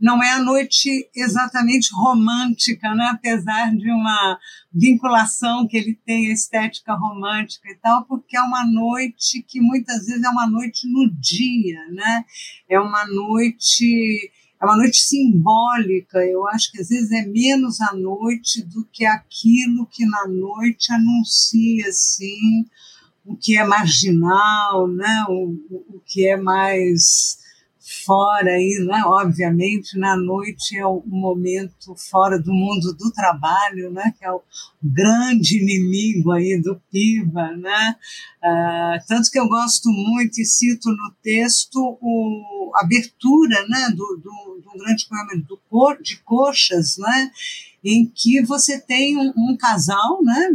não é a noite exatamente romântica, né? apesar de uma vinculação que ele tem à estética romântica e tal, porque é uma noite que muitas vezes é uma noite no dia, né? É uma noite é uma noite simbólica. Eu acho que às vezes é menos a noite do que aquilo que na noite anuncia assim o que é marginal, né? o, o que é mais fora aí, né? obviamente, na noite é o momento fora do mundo do trabalho, né? que é o grande inimigo aí do PIBA, né? Ah, tanto que eu gosto muito e cito no texto a abertura né? do, do, do grande poema do cor, de Coxas, né? em que você tem um, um casal, né?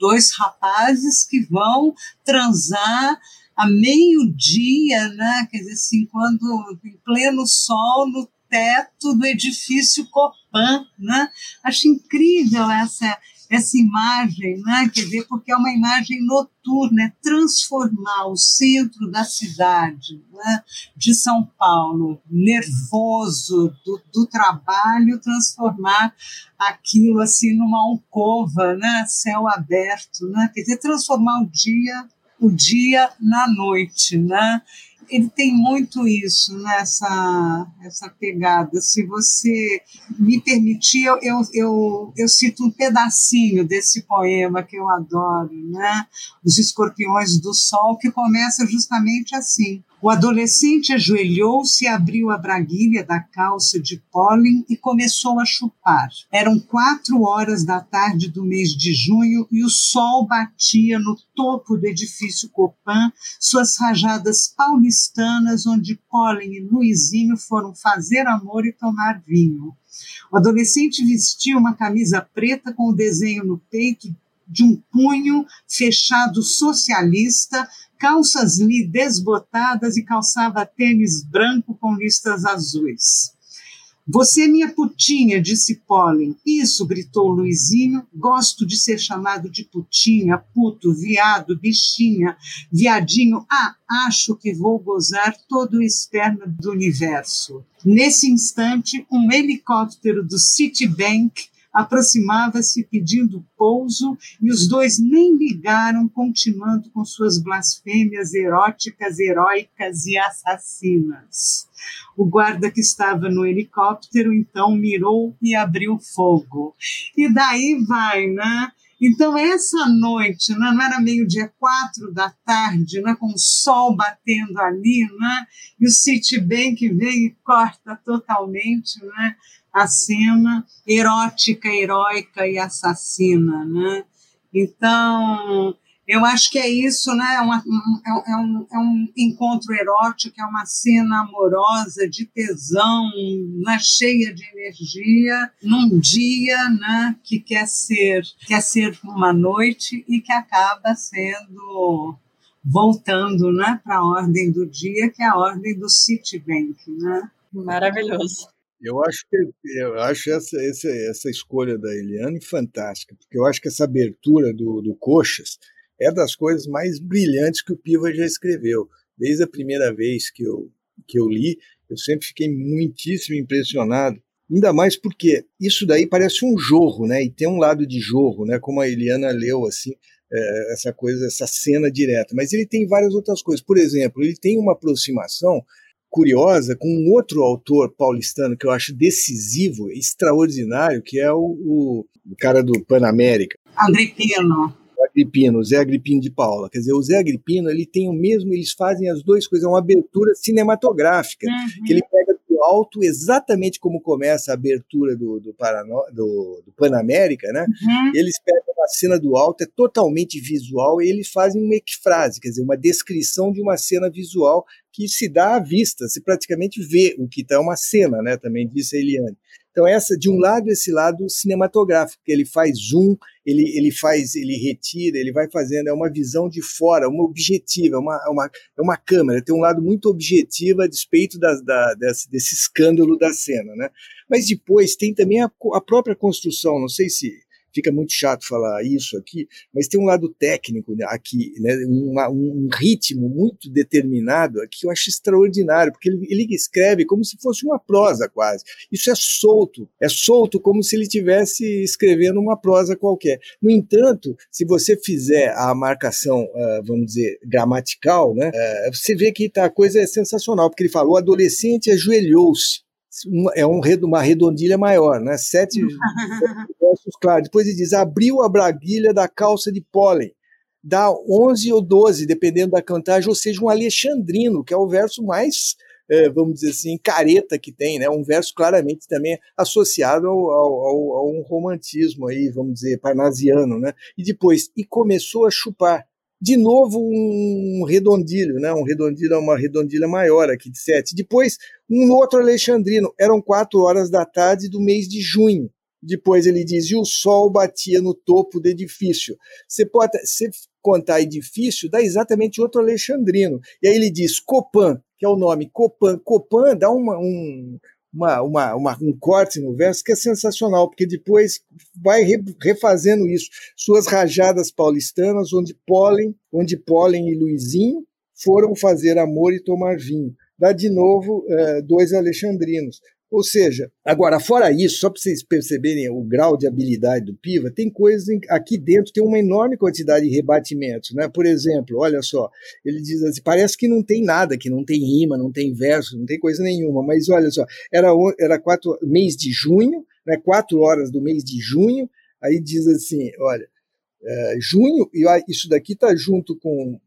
Dois rapazes que vão transar a meio-dia, né? Quer dizer, assim, quando em pleno sol no teto do edifício Copan, né? Acho incrível essa essa imagem, né? Quer dizer, porque é uma imagem noturna, é transformar o centro da cidade, né? De São Paulo, nervoso do, do trabalho, transformar aquilo assim numa alcova, né? Céu aberto, né? Quer dizer, transformar o dia o dia na noite, né? Ele tem muito isso nessa essa pegada. Se você me permitir, eu, eu, eu, eu cito um pedacinho desse poema que eu adoro, né? Os Escorpiões do Sol, que começa justamente assim. O adolescente ajoelhou-se, abriu a braguilha da calça de pólen e começou a chupar. Eram quatro horas da tarde do mês de junho e o sol batia no topo do edifício Copan, suas rajadas paulistanas, onde pólen e Luizinho foram fazer amor e tomar vinho. O adolescente vestia uma camisa preta com o desenho no peito de um punho fechado socialista, calças desbotadas e calçava tênis branco com listas azuis. Você, minha putinha, disse Pólen. Isso, gritou Luizinho. Gosto de ser chamado de putinha, puto, viado, bichinha, viadinho. Ah, acho que vou gozar todo o esperma do universo. Nesse instante, um helicóptero do Citibank aproximava-se pedindo pouso e os dois nem ligaram, continuando com suas blasfêmias eróticas, heróicas e assassinas. O guarda que estava no helicóptero então mirou e abriu fogo. E daí vai, né? Então, essa noite, né, não era meio-dia, quatro da tarde, né, com o sol batendo ali, né, e o Citibank vem e corta totalmente né, a cena erótica, heróica e assassina, né? Então, eu acho que é isso, né? É, uma, é, um, é um encontro erótico, é uma cena amorosa, de tesão, né? cheia de energia, num dia né? que quer ser, quer ser uma noite e que acaba sendo voltando né? para a ordem do dia, que é a ordem do Citibank. Né? Maravilhoso. Eu acho que eu acho essa, essa, essa escolha da Eliane fantástica, porque eu acho que essa abertura do, do Coxas é das coisas mais brilhantes que o Piva já escreveu. Desde a primeira vez que eu, que eu li, eu sempre fiquei muitíssimo impressionado. Ainda mais porque isso daí parece um jorro, né? E tem um lado de jorro, né? Como a Eliana leu assim, é, essa coisa, essa cena direta. Mas ele tem várias outras coisas. Por exemplo, ele tem uma aproximação curiosa com um outro autor paulistano que eu acho decisivo, extraordinário, que é o, o, cara do Panamérica. Agripino. Zé Agripino de Paula. Quer dizer, o Zé Agripino, ele tem o mesmo, eles fazem as duas coisas, é uma abertura cinematográfica, uhum. que ele pega do alto, exatamente como começa a abertura do, do, Parano, do, do Panamérica, né? Uhum. Eles pegam a cena do alto, é totalmente visual, e eles fazem uma equifrase, quer dizer, uma descrição de uma cena visual que se dá à vista, se praticamente vê o que está, é uma cena, né? Também disse a Eliane. Então, essa, de um lado, esse lado cinematográfico, que ele faz zoom, ele, ele faz, ele retira, ele vai fazendo, é uma visão de fora, uma objetiva, é uma, é uma, é uma câmera, tem um lado muito objetivo a despeito da, da, desse, desse escândalo da cena, né? Mas depois tem também a, a própria construção, não sei se fica muito chato falar isso aqui, mas tem um lado técnico aqui, né, uma, um ritmo muito determinado aqui que eu acho extraordinário, porque ele, ele escreve como se fosse uma prosa quase. Isso é solto, é solto como se ele estivesse escrevendo uma prosa qualquer. No entanto, se você fizer a marcação, uh, vamos dizer, gramatical, né, uh, você vê que tá, a coisa é sensacional, porque ele falou: o adolescente ajoelhou-se é um, uma redondilha maior, né? Sete versos claros. Depois ele diz: abriu a braguilha da calça de pólen. Dá 11 ou 12, dependendo da cantagem, ou seja, um alexandrino, que é o verso mais, é, vamos dizer assim, careta que tem, né? Um verso claramente também associado ao, ao, ao um romantismo aí, vamos dizer, parnasiano, né? E depois, e começou a chupar de novo um redondilho, né? Um redondilho, uma redondilha maior aqui de sete. Depois um outro alexandrino. Eram quatro horas da tarde do mês de junho. Depois ele diz e o sol batia no topo do edifício. Você pode, se contar edifício, dá exatamente outro alexandrino. E aí ele diz Copan, que é o nome Copan. Copan dá uma, um, uma, uma, uma, um corte no verso que é sensacional, porque depois vai refazendo isso. Suas rajadas paulistanas, onde Pólen, onde Pólen e Luizinho foram fazer amor e tomar vinho. Dá de novo uh, dois alexandrinos. Ou seja, agora, fora isso, só para vocês perceberem o grau de habilidade do Piva, tem coisas aqui dentro, tem uma enorme quantidade de rebatimentos. Né? Por exemplo, olha só, ele diz assim: parece que não tem nada, que não tem rima, não tem verso, não tem coisa nenhuma, mas olha só, era, era quatro, mês de junho, né, quatro horas do mês de junho, aí diz assim: olha, é, junho, e isso daqui está junto com.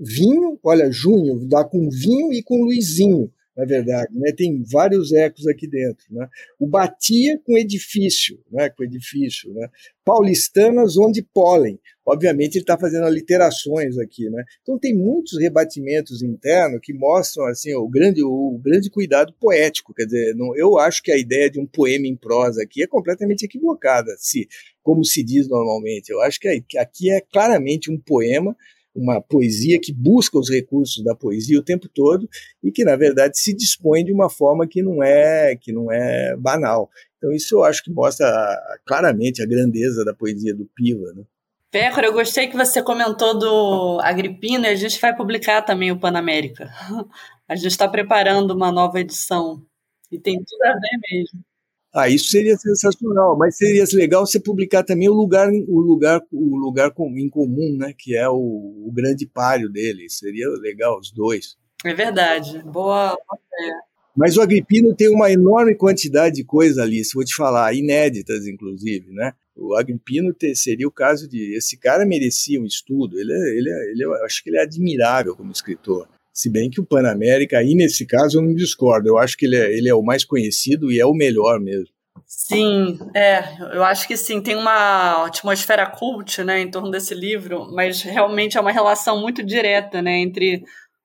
Vinho, olha, junho, dá com vinho e com Luizinho na verdade, né? tem vários ecos aqui dentro. Né? O Batia com edifício, né? com edifício. Né? Paulistanas onde pólen. Obviamente ele está fazendo aliterações aqui. Né? Então tem muitos rebatimentos internos que mostram assim o grande, o grande cuidado poético. Quer dizer, não, eu acho que a ideia de um poema em prosa aqui é completamente equivocada, se, como se diz normalmente. Eu acho que aqui é claramente um poema uma poesia que busca os recursos da poesia o tempo todo e que na verdade se dispõe de uma forma que não é que não é banal. Então isso eu acho que mostra claramente a grandeza da poesia do Piva, né? Pécora, eu gostei que você comentou do Agripino e a gente vai publicar também o Panamérica. A gente está preparando uma nova edição e tem tudo a ver mesmo. Ah, isso seria sensacional, mas seria legal você publicar também o lugar, o lugar, o lugar em comum, né? Que é o, o grande páreo dele. Seria legal os dois. É verdade. Boa. Mas o Agripino tem uma enorme quantidade de coisas ali, se vou te falar, inéditas, inclusive, né? O Agripino ter, seria o caso de esse cara merecia um estudo. Ele, é, ele, é, ele, é, eu acho que ele é admirável como escritor. Se bem que o Panamérica, aí nesse caso, eu não discordo. Eu acho que ele é, ele é o mais conhecido e é o melhor mesmo. Sim, é, eu acho que sim, tem uma atmosfera cult, né, em torno desse livro, mas realmente é uma relação muito direta, né, entre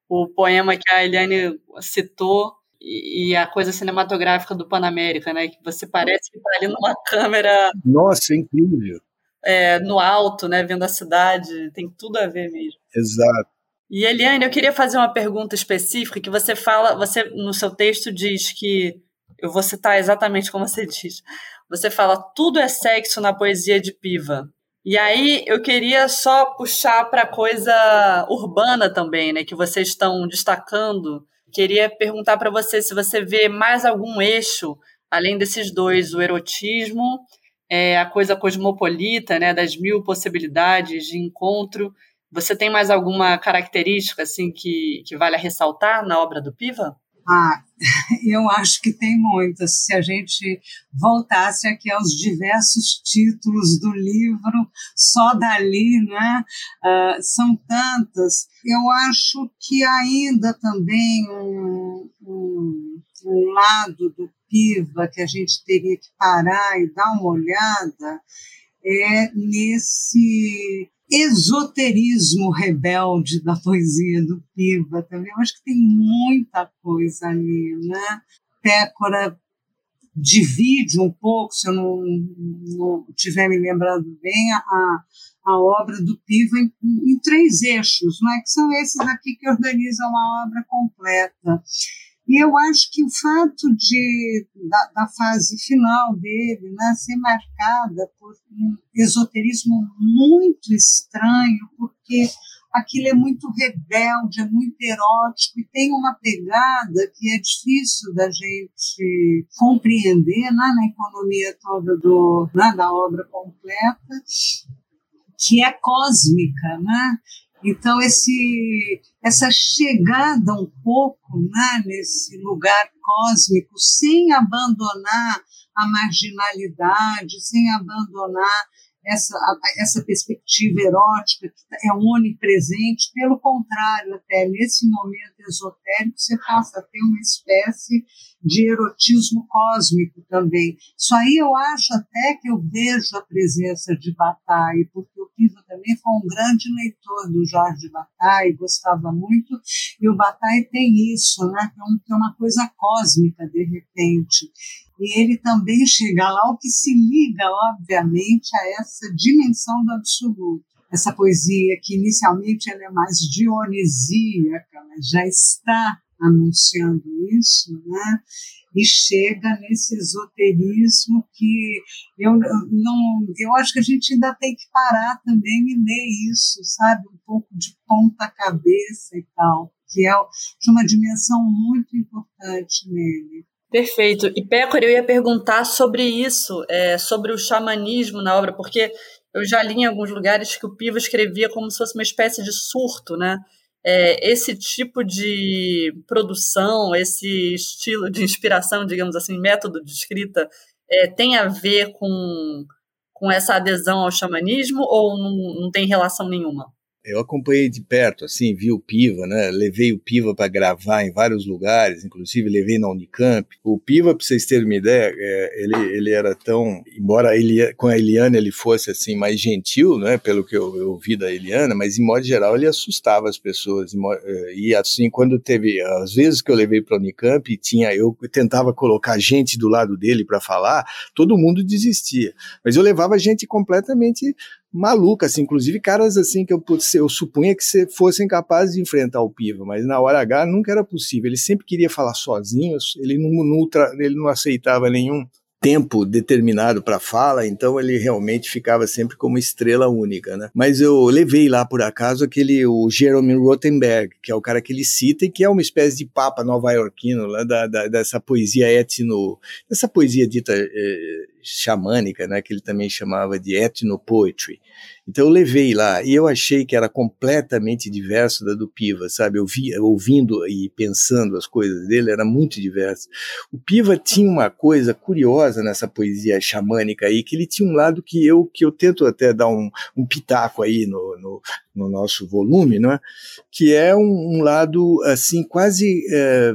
o poema que a Eliane citou e a coisa cinematográfica do Panamérica, né, que você parece que está ali numa câmera... Nossa, é incrível. É, no alto, né, vendo a cidade, tem tudo a ver mesmo. Exato. E Eliane, eu queria fazer uma pergunta específica que você fala, você no seu texto diz que eu vou citar exatamente como você diz. Você fala tudo é sexo na poesia de Piva. E aí eu queria só puxar para coisa urbana também, né, que vocês estão destacando. Queria perguntar para você se você vê mais algum eixo além desses dois, o erotismo, é, a coisa cosmopolita, né, das mil possibilidades de encontro você tem mais alguma característica assim que, que vale a ressaltar na obra do Piva? Ah, eu acho que tem muitas. Se a gente voltasse aqui aos diversos títulos do livro, só dali, né? Uh, são tantas. Eu acho que ainda também um, um, um lado do Piva que a gente teria que parar e dar uma olhada é nesse esoterismo rebelde da poesia do Piva também. Eu acho que tem muita coisa ali, né? Pécora divide um pouco, se eu não, não tiver me lembrando bem, a, a obra do Piva em, em três eixos, não é? que são esses aqui que organizam a obra completa. E eu acho que o fato de, da, da, fase final dele né, ser marcada por um esoterismo muito estranho, porque aquilo é muito rebelde, é muito erótico e tem uma pegada que é difícil da gente compreender né, na economia toda do, né, da obra completa, que é cósmica, né? Então, esse, essa chegada um pouco né, nesse lugar cósmico, sem abandonar a marginalidade, sem abandonar essa, essa perspectiva erótica que é onipresente, pelo contrário, até nesse momento esotérico, você passa a ter uma espécie de erotismo cósmico também. Isso aí eu acho até que eu vejo a presença de Bataille, porque o Piva também foi um grande leitor do Jorge Bataille, gostava muito, e o Bataille tem isso, né, que é uma coisa cósmica, de repente e ele também chega lá, o que se liga, obviamente, a essa dimensão do absoluto. Essa poesia que inicialmente ela é mais dionisíaca, mas já está anunciando isso, né? E chega nesse esoterismo que eu não, eu acho que a gente ainda tem que parar também e ler isso, sabe, um pouco de ponta cabeça e tal. que é uma dimensão muito importante nele. Perfeito. E Pécora, eu ia perguntar sobre isso, é, sobre o xamanismo na obra, porque eu já li em alguns lugares que o Piva escrevia como se fosse uma espécie de surto, né? É, esse tipo de produção, esse estilo de inspiração, digamos assim, método de escrita, é, tem a ver com, com essa adesão ao xamanismo ou não, não tem relação nenhuma? Eu acompanhei de perto, assim, vi o Piva, né? Levei o Piva para gravar em vários lugares, inclusive levei na Unicamp. O Piva, para vocês terem uma ideia, é, ele, ele era tão, embora ele, com a Eliana ele fosse assim mais gentil, né? Pelo que eu, eu vi da Eliana, mas em modo geral ele assustava as pessoas. É, e assim, quando teve, às vezes que eu levei para a Unicamp, tinha eu tentava colocar gente do lado dele para falar, todo mundo desistia. Mas eu levava gente completamente maluca, assim, inclusive caras assim que eu, eu supunha que fossem capazes de enfrentar o Piva, mas na hora H nunca era possível. Ele sempre queria falar sozinho, ele não, não, ele não aceitava nenhum tempo determinado para fala, então ele realmente ficava sempre como estrela única, né? Mas eu levei lá por acaso aquele o Jeremy Rothenberg, que é o cara que ele cita e que é uma espécie de papa nova-iorquino lá da, da, dessa poesia etno, dessa poesia dita eh, xamânica, né, que ele também chamava de ethnopoetry. Então eu levei lá e eu achei que era completamente diverso da do Piva, sabe? Eu via, ouvindo e pensando as coisas dele, era muito diverso. O Piva tinha uma coisa curiosa nessa poesia xamânica aí, que ele tinha um lado que eu que eu tento até dar um, um pitaco aí no, no, no nosso volume, não é? que é um, um lado assim quase, é,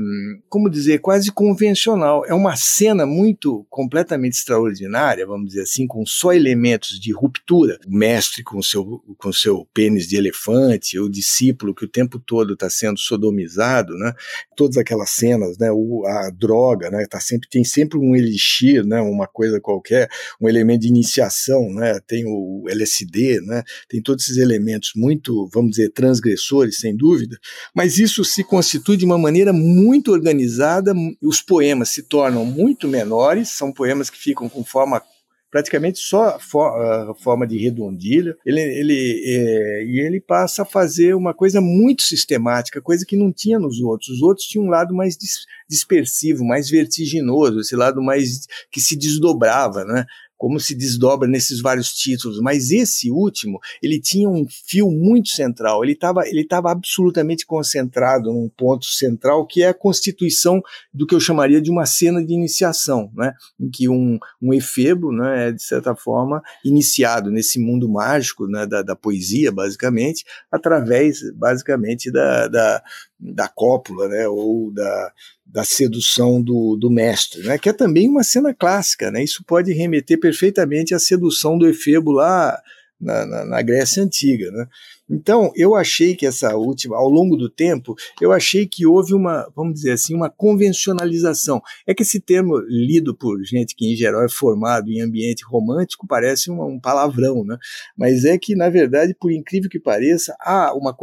como dizer, quase convencional. É uma cena muito completamente extraordinária, vamos dizer assim, com só elementos de ruptura. O mestre com seu com seu pênis de elefante, o discípulo que o tempo todo está sendo sodomizado, né? Todas aquelas cenas, né? O, a droga, né? Tá sempre tem sempre um elixir, né? Uma coisa qualquer, um elemento de iniciação, né? Tem o LSD, né? Tem todos esses elementos muito muito, vamos dizer, transgressores, sem dúvida, mas isso se constitui de uma maneira muito organizada, os poemas se tornam muito menores, são poemas que ficam com forma praticamente só for, uh, forma de redondilha, ele, ele, é, e ele passa a fazer uma coisa muito sistemática, coisa que não tinha nos outros. Os outros tinham um lado mais dis, dispersivo, mais vertiginoso, esse lado mais que se desdobrava, né? Como se desdobra nesses vários títulos, mas esse último, ele tinha um fio muito central, ele estava ele tava absolutamente concentrado num ponto central, que é a constituição do que eu chamaria de uma cena de iniciação, né, em que um, um efebo né, é, de certa forma, iniciado nesse mundo mágico né, da, da poesia, basicamente, através, basicamente, da, da, da cópula, né, ou da, da sedução do, do mestre, né, que é também uma cena clássica, né, isso pode remeter perfeitamente à sedução do Efebo lá na, na, na, Grécia Antiga. Né? Então, eu achei que essa última, ao longo do tempo, eu achei que houve uma, vamos dizer assim, uma convencionalização. É que esse termo, lido por gente que em geral é formado em ambiente romântico, parece um, um palavrão, né? mas é que, na verdade, por incrível que pareça, há uma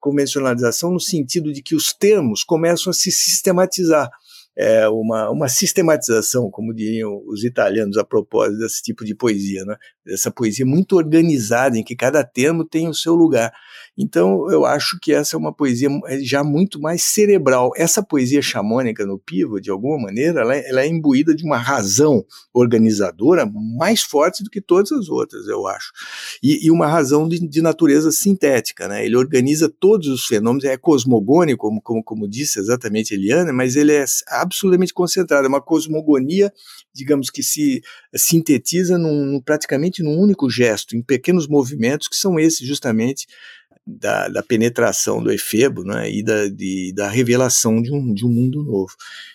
convencionalização no sentido de que os termos começam a se sistematizar é, uma, uma sistematização, como diriam os italianos a propósito desse tipo de poesia, né? Essa poesia muito organizada, em que cada termo tem o seu lugar. Então, eu acho que essa é uma poesia é, já muito mais cerebral. Essa poesia xamânica no Pivo, de alguma maneira, ela, é, ela é imbuída de uma razão organizadora mais forte do que todas as outras, eu acho. E, e uma razão de, de, natureza sintética. Né? Ele organiza todos os fenômenos, é cosmogônico, como, como, como disse exatamente Eliana, mas ele é absolutamente concentrado, é uma cosmogonia, digamos que se sintetiza num, praticamente num único gesto, em pequenos movimentos, que são esses justamente da, da penetração do efebo né, e da, de, da revelação de um, de um mundo novo.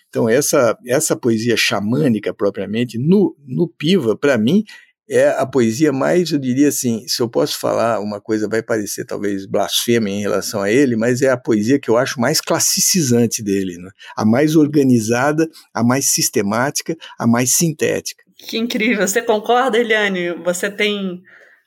Então, essa, essa poesia xamânica, propriamente, no, no Piva, para mim, é a poesia mais, eu diria assim, se eu posso falar uma coisa, vai parecer talvez blasfema em relação a ele, mas é a poesia que eu acho mais classicizante dele, né? a mais organizada, a mais sistemática, a mais sintética. Que incrível! Você concorda, Eliane? Você tem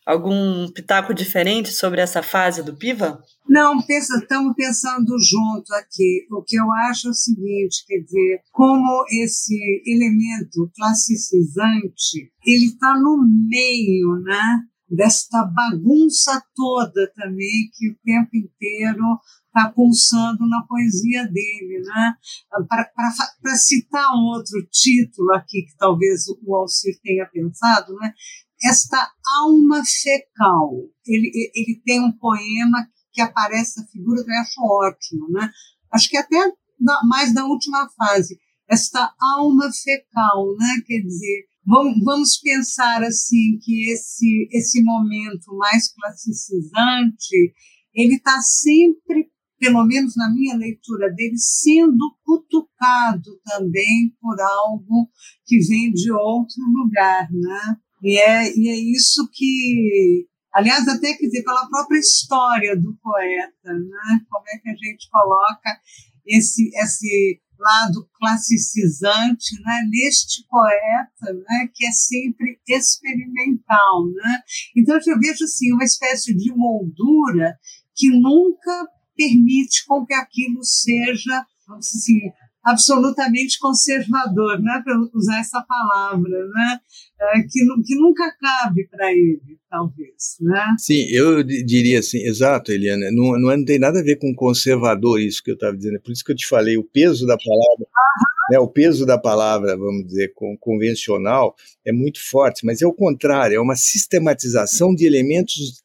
algum pitaco diferente sobre essa fase do Piva? Não, pensa, estamos pensando junto aqui. O que eu acho é o seguinte, quer dizer, como esse elemento classicizante, ele está no meio, né? desta bagunça toda também que o tempo inteiro está pulsando na poesia dele. Né? Para citar um outro título aqui, que talvez o Alcir tenha pensado, né? Esta alma fecal. Ele, ele tem um poema que aparece a figura que eu acho ótimo. Né? Acho que até mais da última fase. Esta alma fecal, né? quer dizer, Vamos pensar assim que esse esse momento mais classicizante ele está sempre, pelo menos na minha leitura dele, sendo cutucado também por algo que vem de outro lugar, né? E é, e é isso que, aliás, até quer dizer, pela própria história do poeta, né? Como é que a gente coloca esse, esse lado classicizante né, neste poeta, né, que é sempre experimental. Né? Então, eu vejo assim, uma espécie de moldura que nunca permite com que aquilo seja, assim, absolutamente conservador, né, para usar essa palavra, né, é, que, que nunca cabe para ele, talvez. Né? Sim, eu diria assim, exato, Eliana, não, não tem nada a ver com conservador isso que eu estava dizendo, é por isso que eu te falei, o peso da palavra, né, o peso da palavra, vamos dizer, convencional, é muito forte, mas é o contrário, é uma sistematização de elementos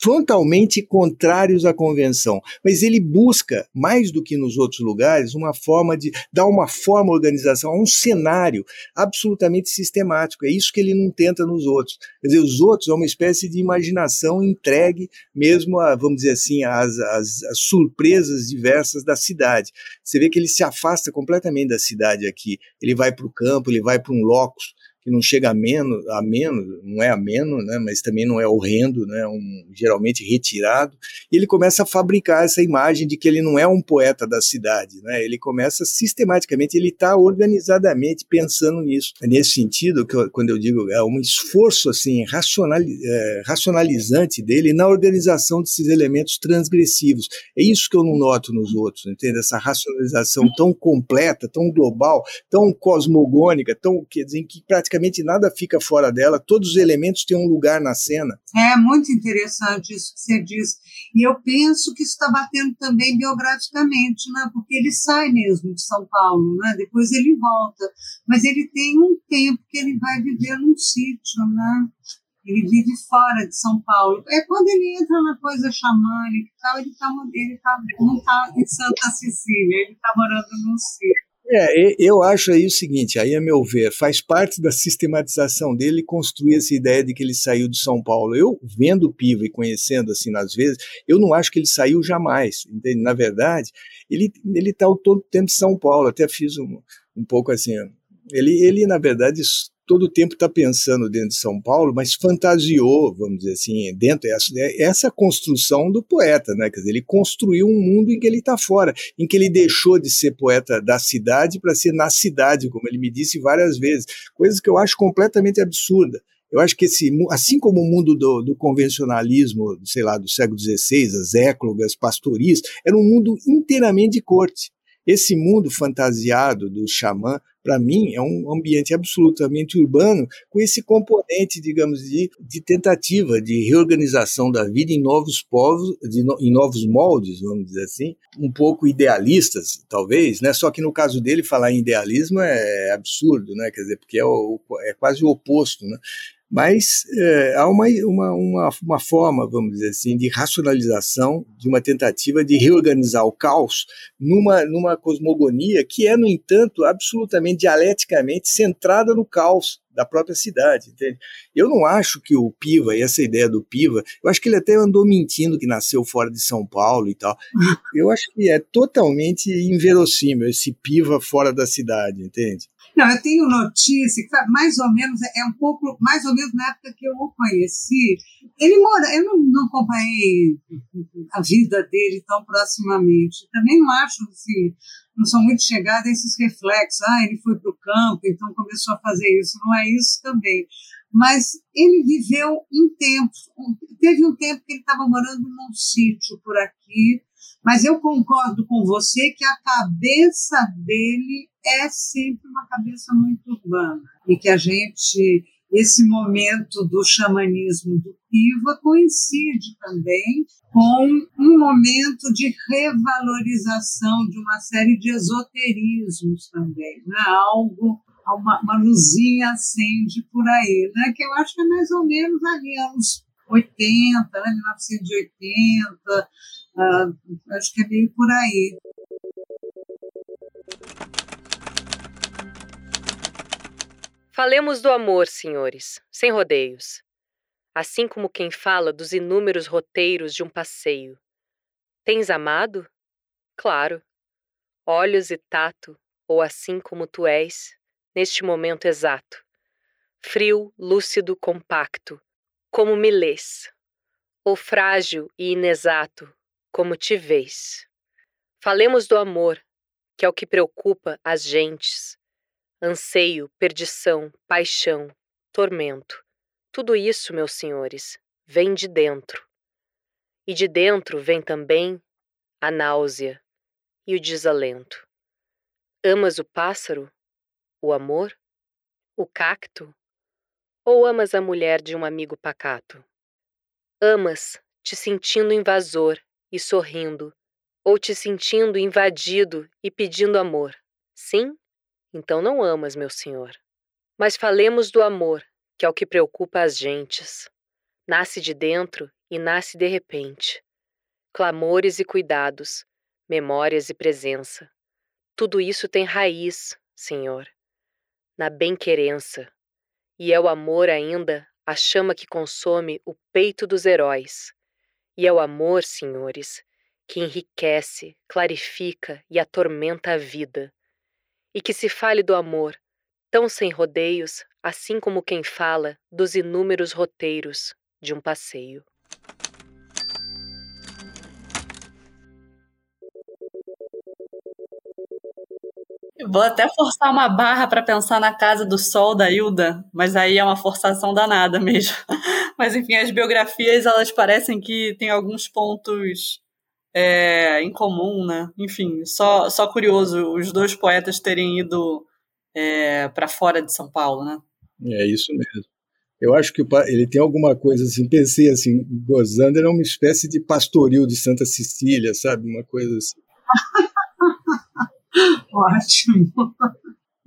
frontalmente contrários à convenção, mas ele busca, mais do que nos outros lugares, uma forma de dar uma forma à organização, a um cenário absolutamente sistemático. É isso que ele não tenta nos outros. Quer dizer, os outros é uma espécie de imaginação entregue mesmo a, vamos dizer assim, às, às, às surpresas diversas da cidade. Você vê que ele se afasta completamente da cidade aqui. Ele vai para o campo, ele vai para um locus que não chega a menos, a menos, não é a menos, né, mas também não é horrendo, né, um, geralmente retirado, e ele começa a fabricar essa imagem de que ele não é um poeta da cidade, né, ele começa sistematicamente, ele está organizadamente pensando nisso. É nesse sentido, que eu, quando eu digo é um esforço assim racionali, é, racionalizante dele na organização desses elementos transgressivos. É isso que eu não noto nos outros, entende? Essa racionalização tão completa, tão global, tão cosmogônica, tão quer dizer que praticamente praticamente nada fica fora dela, todos os elementos têm um lugar na cena. É muito interessante isso que você diz. E eu penso que isso está batendo também biograficamente, né? porque ele sai mesmo de São Paulo, né? depois ele volta. Mas ele tem um tempo que ele vai viver num sítio, né? Ele vive fora de São Paulo. É quando ele entra na coisa xamânica e tal, ele, tá, ele tá, não está em Santa Cecília, ele está morando num sítio. É, eu acho aí o seguinte, aí a meu ver, faz parte da sistematização dele construir essa ideia de que ele saiu de São Paulo. Eu, vendo o Piva e conhecendo assim nas vezes, eu não acho que ele saiu jamais, entende? Na verdade, ele ele está todo tempo em São Paulo, até fiz um, um pouco assim, ele, ele na verdade todo o tempo está pensando dentro de São Paulo, mas fantasiou, vamos dizer assim, dentro essa, essa construção do poeta, né? Quer dizer, ele construiu um mundo em que ele está fora, em que ele deixou de ser poeta da cidade para ser na cidade, como ele me disse várias vezes, coisas que eu acho completamente absurda. Eu acho que esse, assim como o mundo do, do convencionalismo, sei lá, do século XVI, as éclogas, pastoris, era um mundo inteiramente de corte. Esse mundo fantasiado do xamã, para mim, é um ambiente absolutamente urbano, com esse componente, digamos, de, de tentativa de reorganização da vida em novos povos, de, em novos moldes, vamos dizer assim, um pouco idealistas, talvez, né? Só que no caso dele, falar em idealismo é absurdo, né? Quer dizer, porque é, o, é quase o oposto, né? Mas é, há uma, uma, uma, uma, forma, vamos dizer assim, de racionalização, de uma tentativa de reorganizar o caos numa, numa cosmogonia que é, no entanto, absolutamente dialeticamente centrada no caos da própria cidade, entende? Eu não acho que o Piva, e essa ideia do Piva, eu acho que ele até andou mentindo que nasceu fora de São Paulo e tal. Eu acho que é totalmente inverossímil esse Piva fora da cidade, entende? Não, eu tenho notícia que mais ou menos, é um pouco, mais ou menos na época que eu o conheci. Ele mora, eu não, não acompanhei a vida dele tão proximamente. Também não acho, assim, não sou muito chegada a esses reflexos. Ah, ele foi para o campo, então começou a fazer isso. Não é isso também. Mas ele viveu um tempo, teve um tempo que ele estava morando num sítio por aqui, mas eu concordo com você que a cabeça dele é sempre uma cabeça muito urbana e que a gente esse momento do xamanismo do Piva coincide também com um momento de revalorização de uma série de esoterismos também, né? algo, uma, uma luzinha acende por aí, né? que eu acho que é mais ou menos ali, anos 80, né? 1980, uh, acho que é meio por aí. Falemos do amor, senhores, sem rodeios. Assim como quem fala dos inúmeros roteiros de um passeio. Tens amado? Claro. Olhos e tato, ou assim como tu és, neste momento exato. Frio, lúcido, compacto, como me lês. Ou frágil e inexato, como te vês. Falemos do amor, que é o que preocupa as gentes anseio, perdição, paixão, tormento. Tudo isso, meus senhores, vem de dentro. E de dentro vem também a náusea e o desalento. Amas o pássaro, o amor, o cacto? Ou amas a mulher de um amigo pacato? Amas te sentindo invasor e sorrindo, ou te sentindo invadido e pedindo amor? Sim então não amas, meu senhor. Mas falemos do amor, que é o que preocupa as gentes. Nasce de dentro e nasce de repente. Clamores e cuidados, memórias e presença. Tudo isso tem raiz, Senhor, na bem-querença. E é o amor ainda a chama que consome o peito dos heróis. E é o amor, senhores, que enriquece, clarifica e atormenta a vida e que se fale do amor, tão sem rodeios, assim como quem fala dos inúmeros roteiros de um passeio. Vou até forçar uma barra para pensar na Casa do Sol da Hilda, mas aí é uma forçação danada mesmo. Mas enfim, as biografias elas parecem que tem alguns pontos é, em comum, né? Enfim, só, só curioso os dois poetas terem ido é, para fora de São Paulo, né? É isso mesmo. Eu acho que ele tem alguma coisa assim, pensei assim, gozando era uma espécie de pastoril de Santa Cecília, sabe? Uma coisa assim. Ótimo.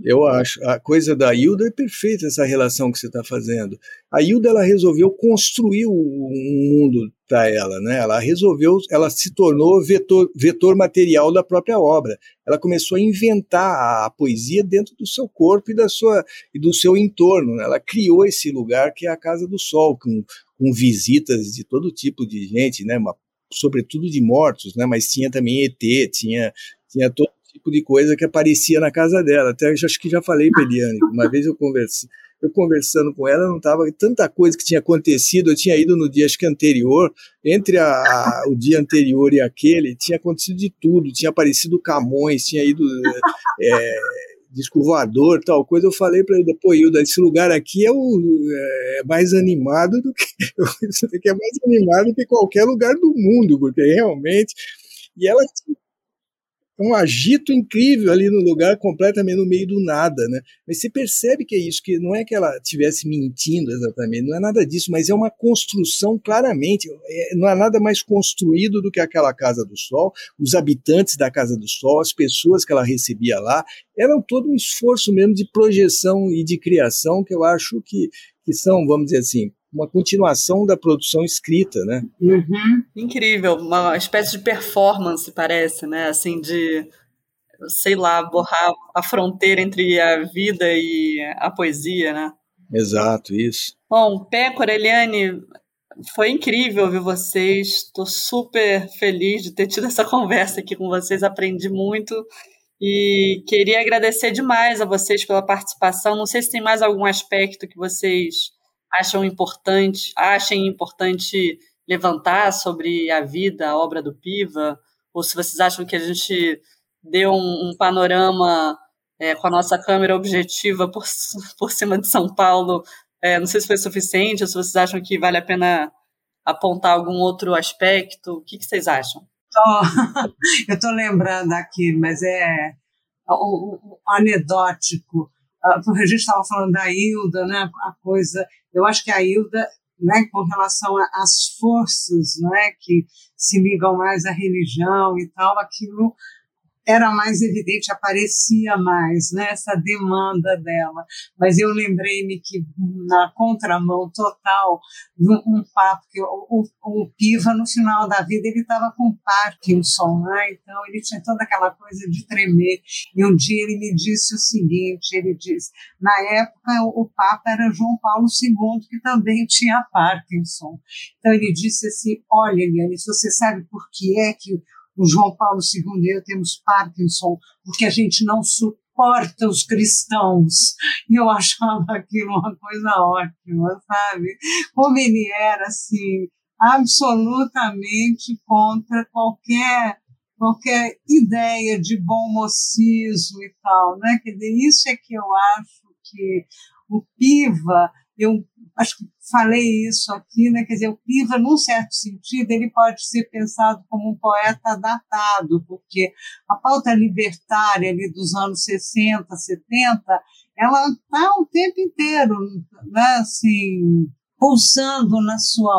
Eu acho. A coisa da Hilda é perfeita, essa relação que você está fazendo. A Hilda ela resolveu construir um mundo para ela, né? Ela resolveu, ela se tornou vetor, vetor material da própria obra. Ela começou a inventar a, poesia dentro do seu corpo e da sua e do seu entorno. Né? Ela criou esse lugar que é a Casa do Sol, com, com visitas de todo tipo de gente, né? Uma, sobretudo de mortos, né? Mas tinha também ET, tinha tinha todo tipo de coisa que aparecia na casa dela. Até acho que já falei para Eliane, uma vez eu conversei, eu conversando com ela, não tava tanta coisa que tinha acontecido. Eu tinha ido no dia acho que anterior, entre a, a, o dia anterior e aquele, tinha acontecido de tudo. Tinha aparecido Camões, tinha ido é, disco voador, tal coisa. Eu falei para ele, pô, Hilda, esse lugar aqui é, o, é mais animado do que é mais animado que qualquer lugar do mundo, porque realmente e ela um agito incrível ali no lugar, completamente no meio do nada, né? Mas você percebe que é isso, que não é que ela estivesse mentindo exatamente, não é nada disso, mas é uma construção claramente, é, não há nada mais construído do que aquela Casa do Sol, os habitantes da Casa do Sol, as pessoas que ela recebia lá, eram todo um esforço mesmo de projeção e de criação que eu acho que, que são, vamos dizer assim, uma continuação da produção escrita, né? Uhum. Incrível, uma espécie de performance, parece, né? Assim, de, sei lá, borrar a fronteira entre a vida e a poesia, né? Exato, isso. Bom, Pécora, Eliane, foi incrível ouvir vocês. Estou super feliz de ter tido essa conversa aqui com vocês. Aprendi muito e queria agradecer demais a vocês pela participação. Não sei se tem mais algum aspecto que vocês acham importante, achem importante levantar sobre a vida, a obra do Piva, ou se vocês acham que a gente deu um, um panorama é, com a nossa câmera objetiva por, por cima de São Paulo, é, não sei se foi suficiente, ou se vocês acham que vale a pena apontar algum outro aspecto, o que, que vocês acham? Eu estou lembrando aqui, mas é o, o, o anedótico a gente estava falando da Hilda, né, a coisa, eu acho que a Hilda, né, com relação às forças, né, que se ligam mais à religião e tal, aquilo era mais evidente, aparecia mais né, essa demanda dela. Mas eu lembrei-me que, na contramão total, um, papo que o, o, o, Piva, no final da vida, ele estava com Parkinson, né? então ele tinha toda aquela coisa de tremer. E um dia ele me disse o seguinte: ele disse, na época o, o Papa era João Paulo II, que também tinha Parkinson. Então ele disse assim: Olha, Eliane, você sabe por que é que o João Paulo II e eu temos Parkinson, porque a gente não suporta os cristãos. E eu achava aquilo uma coisa ótima, sabe? Como ele era, assim, absolutamente contra qualquer qualquer ideia de bom mocismo e tal, né? Quer dizer, isso é que eu acho que o Piva, eu acho que falei isso aqui, né? Quer dizer, o Piva, num certo sentido, ele pode ser pensado como um poeta datado, porque a pauta libertária ali dos anos 60, 70, ela está o tempo inteiro, né? Assim, pulsando na sua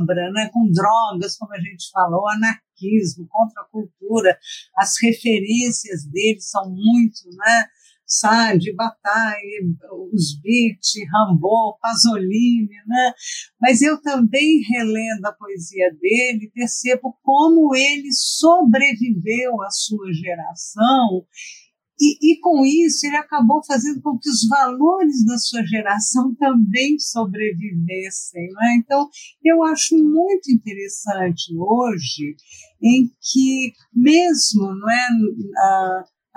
obra, né? Com drogas, como a gente falou, anarquismo, contracultura, as referências dele são muito, né? Sade, Bataille, os Beat, Rambaud, Pasolini, né? Mas eu também relendo a poesia dele, percebo como ele sobreviveu à sua geração e, e, com isso ele acabou fazendo com que os valores da sua geração também sobrevivessem. Né? Então, eu acho muito interessante hoje em que, mesmo não é,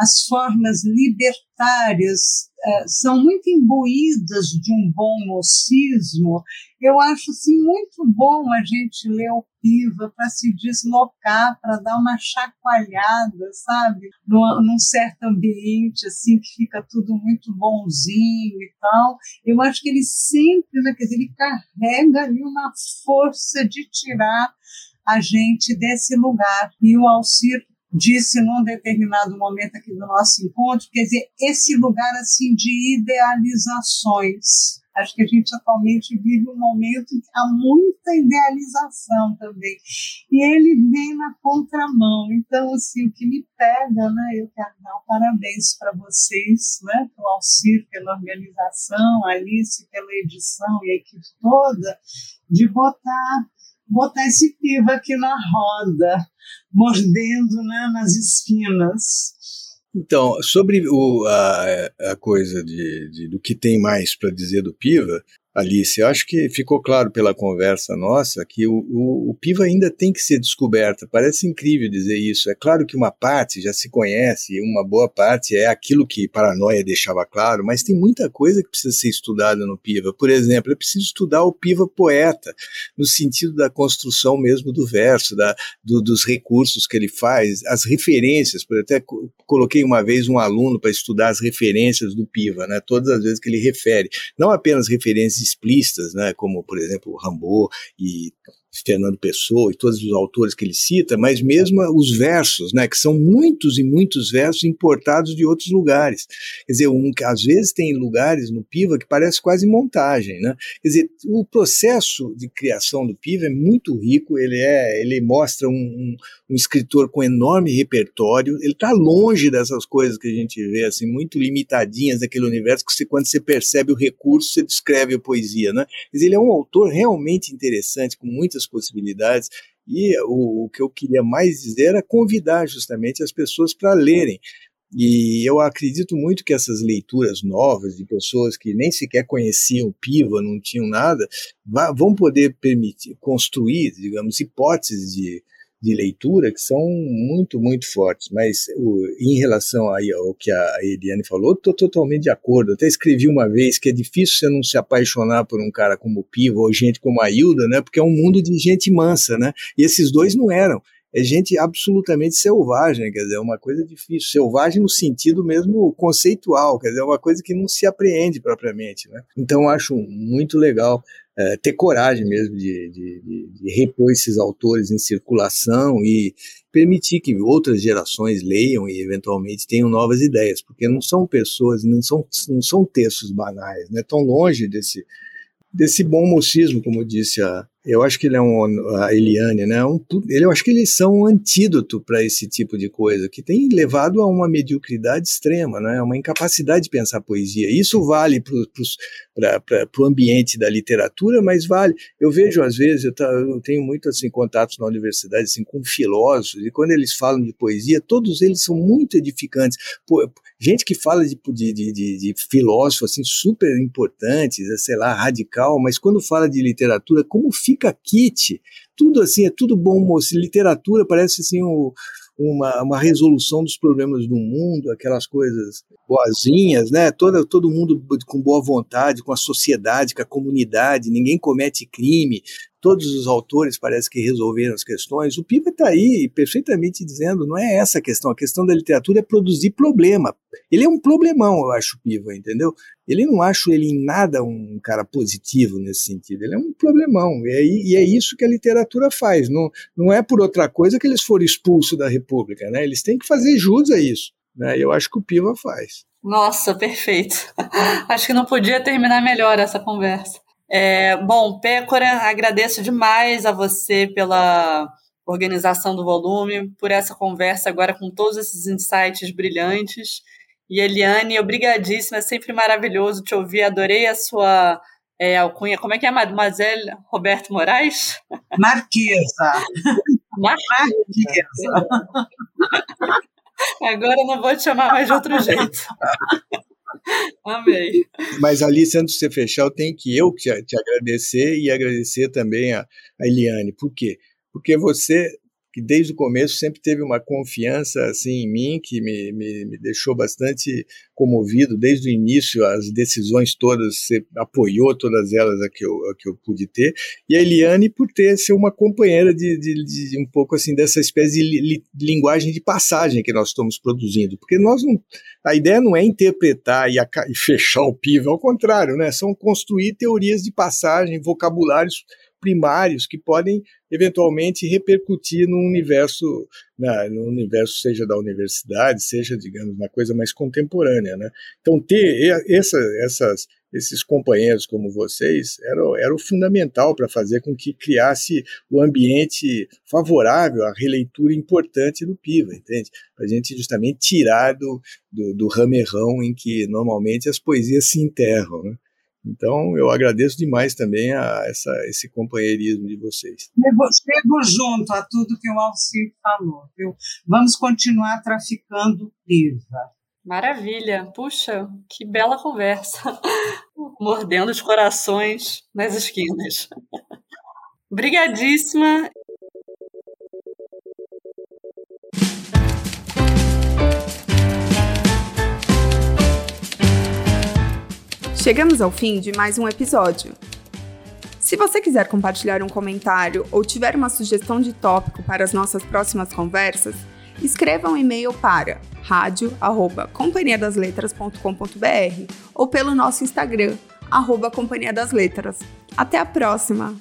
as formas libertárias uh, são muito imbuídas de um bom mocismo, eu acho assim, muito bom a gente ler o Piva para se deslocar, para dar uma chacoalhada, sabe? Num, num, certo ambiente, assim, que fica tudo muito bonzinho e tal. Eu acho que ele sempre, né, quer dizer, ele carrega ali uma força de tirar a gente desse lugar. E o Alcir disse num determinado momento aqui do nosso encontro, quer dizer, esse lugar assim de idealizações. Acho que a gente atualmente vive um momento em que há muita idealização também. E ele vem na contramão. Então, assim, o que me pega, né? Eu quero dar um parabéns para vocês, né? Para o Alcir pela organização, Alice pela edição e a equipe toda, de botar botar esse piva aqui na roda, mordendo né, nas esquinas. Então, sobre o, a, a coisa de, de, do que tem mais para dizer do Piva, Alice, eu acho que ficou claro pela conversa nossa que o, o, o, PIVA ainda tem que ser descoberta. Parece incrível dizer isso. É claro que uma parte já se conhece, uma boa parte é aquilo que Paranoia deixava claro, mas tem muita coisa que precisa ser estudada no PIVA. Por exemplo, é preciso estudar o PIVA poeta, no sentido da construção mesmo do verso, da, do, dos recursos que ele faz, as referências. Eu até coloquei uma vez um aluno para estudar as referências do PIVA, né, todas as vezes que ele refere. Não apenas referências explícitas, né, como, por exemplo, Rambo e Fernando Pessoa e todos os autores que ele cita, mas mesmo os versos, né, que são muitos e muitos versos importados de outros lugares. Quer dizer, um, às vezes tem lugares no Piva que parece quase montagem, né? Quer dizer, o processo de criação do Piva é muito rico, ele é, ele mostra um, um, um escritor com enorme repertório, ele está longe dessas coisas que a gente vê, assim, muito limitadinhas daquele universo que você, quando você percebe o recurso, você descreve a poesia, né? Quer dizer, ele é um autor realmente interessante, com muitas muitas possibilidades. E o, o que eu queria mais dizer era convidar justamente as pessoas para lerem. E eu acredito muito que essas leituras novas de pessoas que nem sequer conheciam Piva, não tinham nada, vão poder permitir construir, digamos, hipóteses de, de leitura que são muito, muito fortes. Mas o, em relação aí ao que a Eliane falou, estou totalmente de acordo. Até escrevi uma vez que é difícil você não se apaixonar por um cara como o Pivo ou gente como a Hilda, né? Porque é um mundo de gente mansa, né? E esses dois não eram é gente absolutamente selvagem, quer dizer, é uma coisa difícil, selvagem no sentido mesmo conceitual, quer dizer, é uma coisa que não se apreende propriamente, né? Então acho muito legal é, ter coragem mesmo de, de, de, de, repor esses autores em circulação e permitir que outras gerações leiam e eventualmente tenham novas ideias, porque não são pessoas, não são, não são textos banais, né? tão longe desse, desse bom mocismo, como disse a, eu acho que ele é um, a Eliane, né? Um, ele, eu acho que eles são um antídoto para esse tipo de coisa, que tem levado a uma mediocridade extrema, né? Uma incapacidade de pensar poesia. Isso vale para o ambiente da literatura, mas vale. Eu vejo às vezes, eu, tá, eu tenho muito assim contatos na universidade assim com filósofos e quando eles falam de poesia, todos eles são muito edificantes. Pô, gente que fala de, de, de, de filósofo assim super importantes, sei lá, radical, mas quando fala de literatura, como fica fica kit, tudo assim, é tudo bom moço. Literatura parece assim o, uma, uma resolução dos problemas do mundo, aquelas coisas boazinhas, né? Todo, todo mundo com boa vontade, com a sociedade, com a comunidade, ninguém comete crime, todos os autores parece que resolveram as questões. O Piva está aí perfeitamente dizendo, não é essa a questão, a questão da literatura é produzir problema. Ele é um problemão, eu acho, o Piva, entendeu? Ele não acho ele em nada um cara positivo nesse sentido, ele é um problemão, e é, e é isso que a literatura faz, não, não é por outra coisa que eles foram expulsos da República, né? eles têm que fazer jus a isso, né? eu acho que o Piva faz. Nossa, perfeito. Acho que não podia terminar melhor essa conversa. É, bom, Pécora, agradeço demais a você pela organização do volume, por essa conversa agora com todos esses insights brilhantes. E Eliane, obrigadíssima, é sempre maravilhoso te ouvir, adorei a sua é, alcunha. Como é que é, Mademoiselle Roberto Moraes? Marquesa. Marquesa. Agora não vou te chamar mais de outro jeito. Amei. Mas Alice, antes de você fechar, eu tenho que eu te, te agradecer e agradecer também a, a Eliane. Por quê? Porque você que desde o começo sempre teve uma confiança assim em mim que me, me, me, deixou bastante comovido desde o início as decisões todas você apoiou todas elas a que eu, a que eu pude ter. E a Eliane por ter ser uma companheira de, de, de um pouco assim dessa espécie de, li, linguagem de passagem que nós estamos produzindo. Porque nós não a ideia não é interpretar e, a, e fechar o pivo ao contrário né? São construir teorias de passagem vocabulários primários que podem eventualmente repercutir no universo, na, no universo seja da universidade, seja, digamos, uma coisa mais contemporânea, né? Então ter essa, essas, esses companheiros como vocês era, era o fundamental para fazer com que criasse o ambiente favorável à releitura importante do Piva, entende? Para a gente justamente tirar do, do, do ramerrão em que normalmente as poesias se enterram, né? Então, eu agradeço demais também a essa, esse companheirismo de vocês. Pego junto a tudo que o Alcir falou. Viu? Vamos continuar traficando piva. Maravilha. Puxa, que bela conversa. Mordendo os corações nas esquinas. Obrigadíssima. Chegamos ao fim de mais um episódio. Se você quiser compartilhar um comentário ou tiver uma sugestão de tópico para as nossas próximas conversas, escreva um e-mail para radio@companhiadasletras.com.br ou pelo nosso Instagram arroba Companhia das Letras. Até a próxima!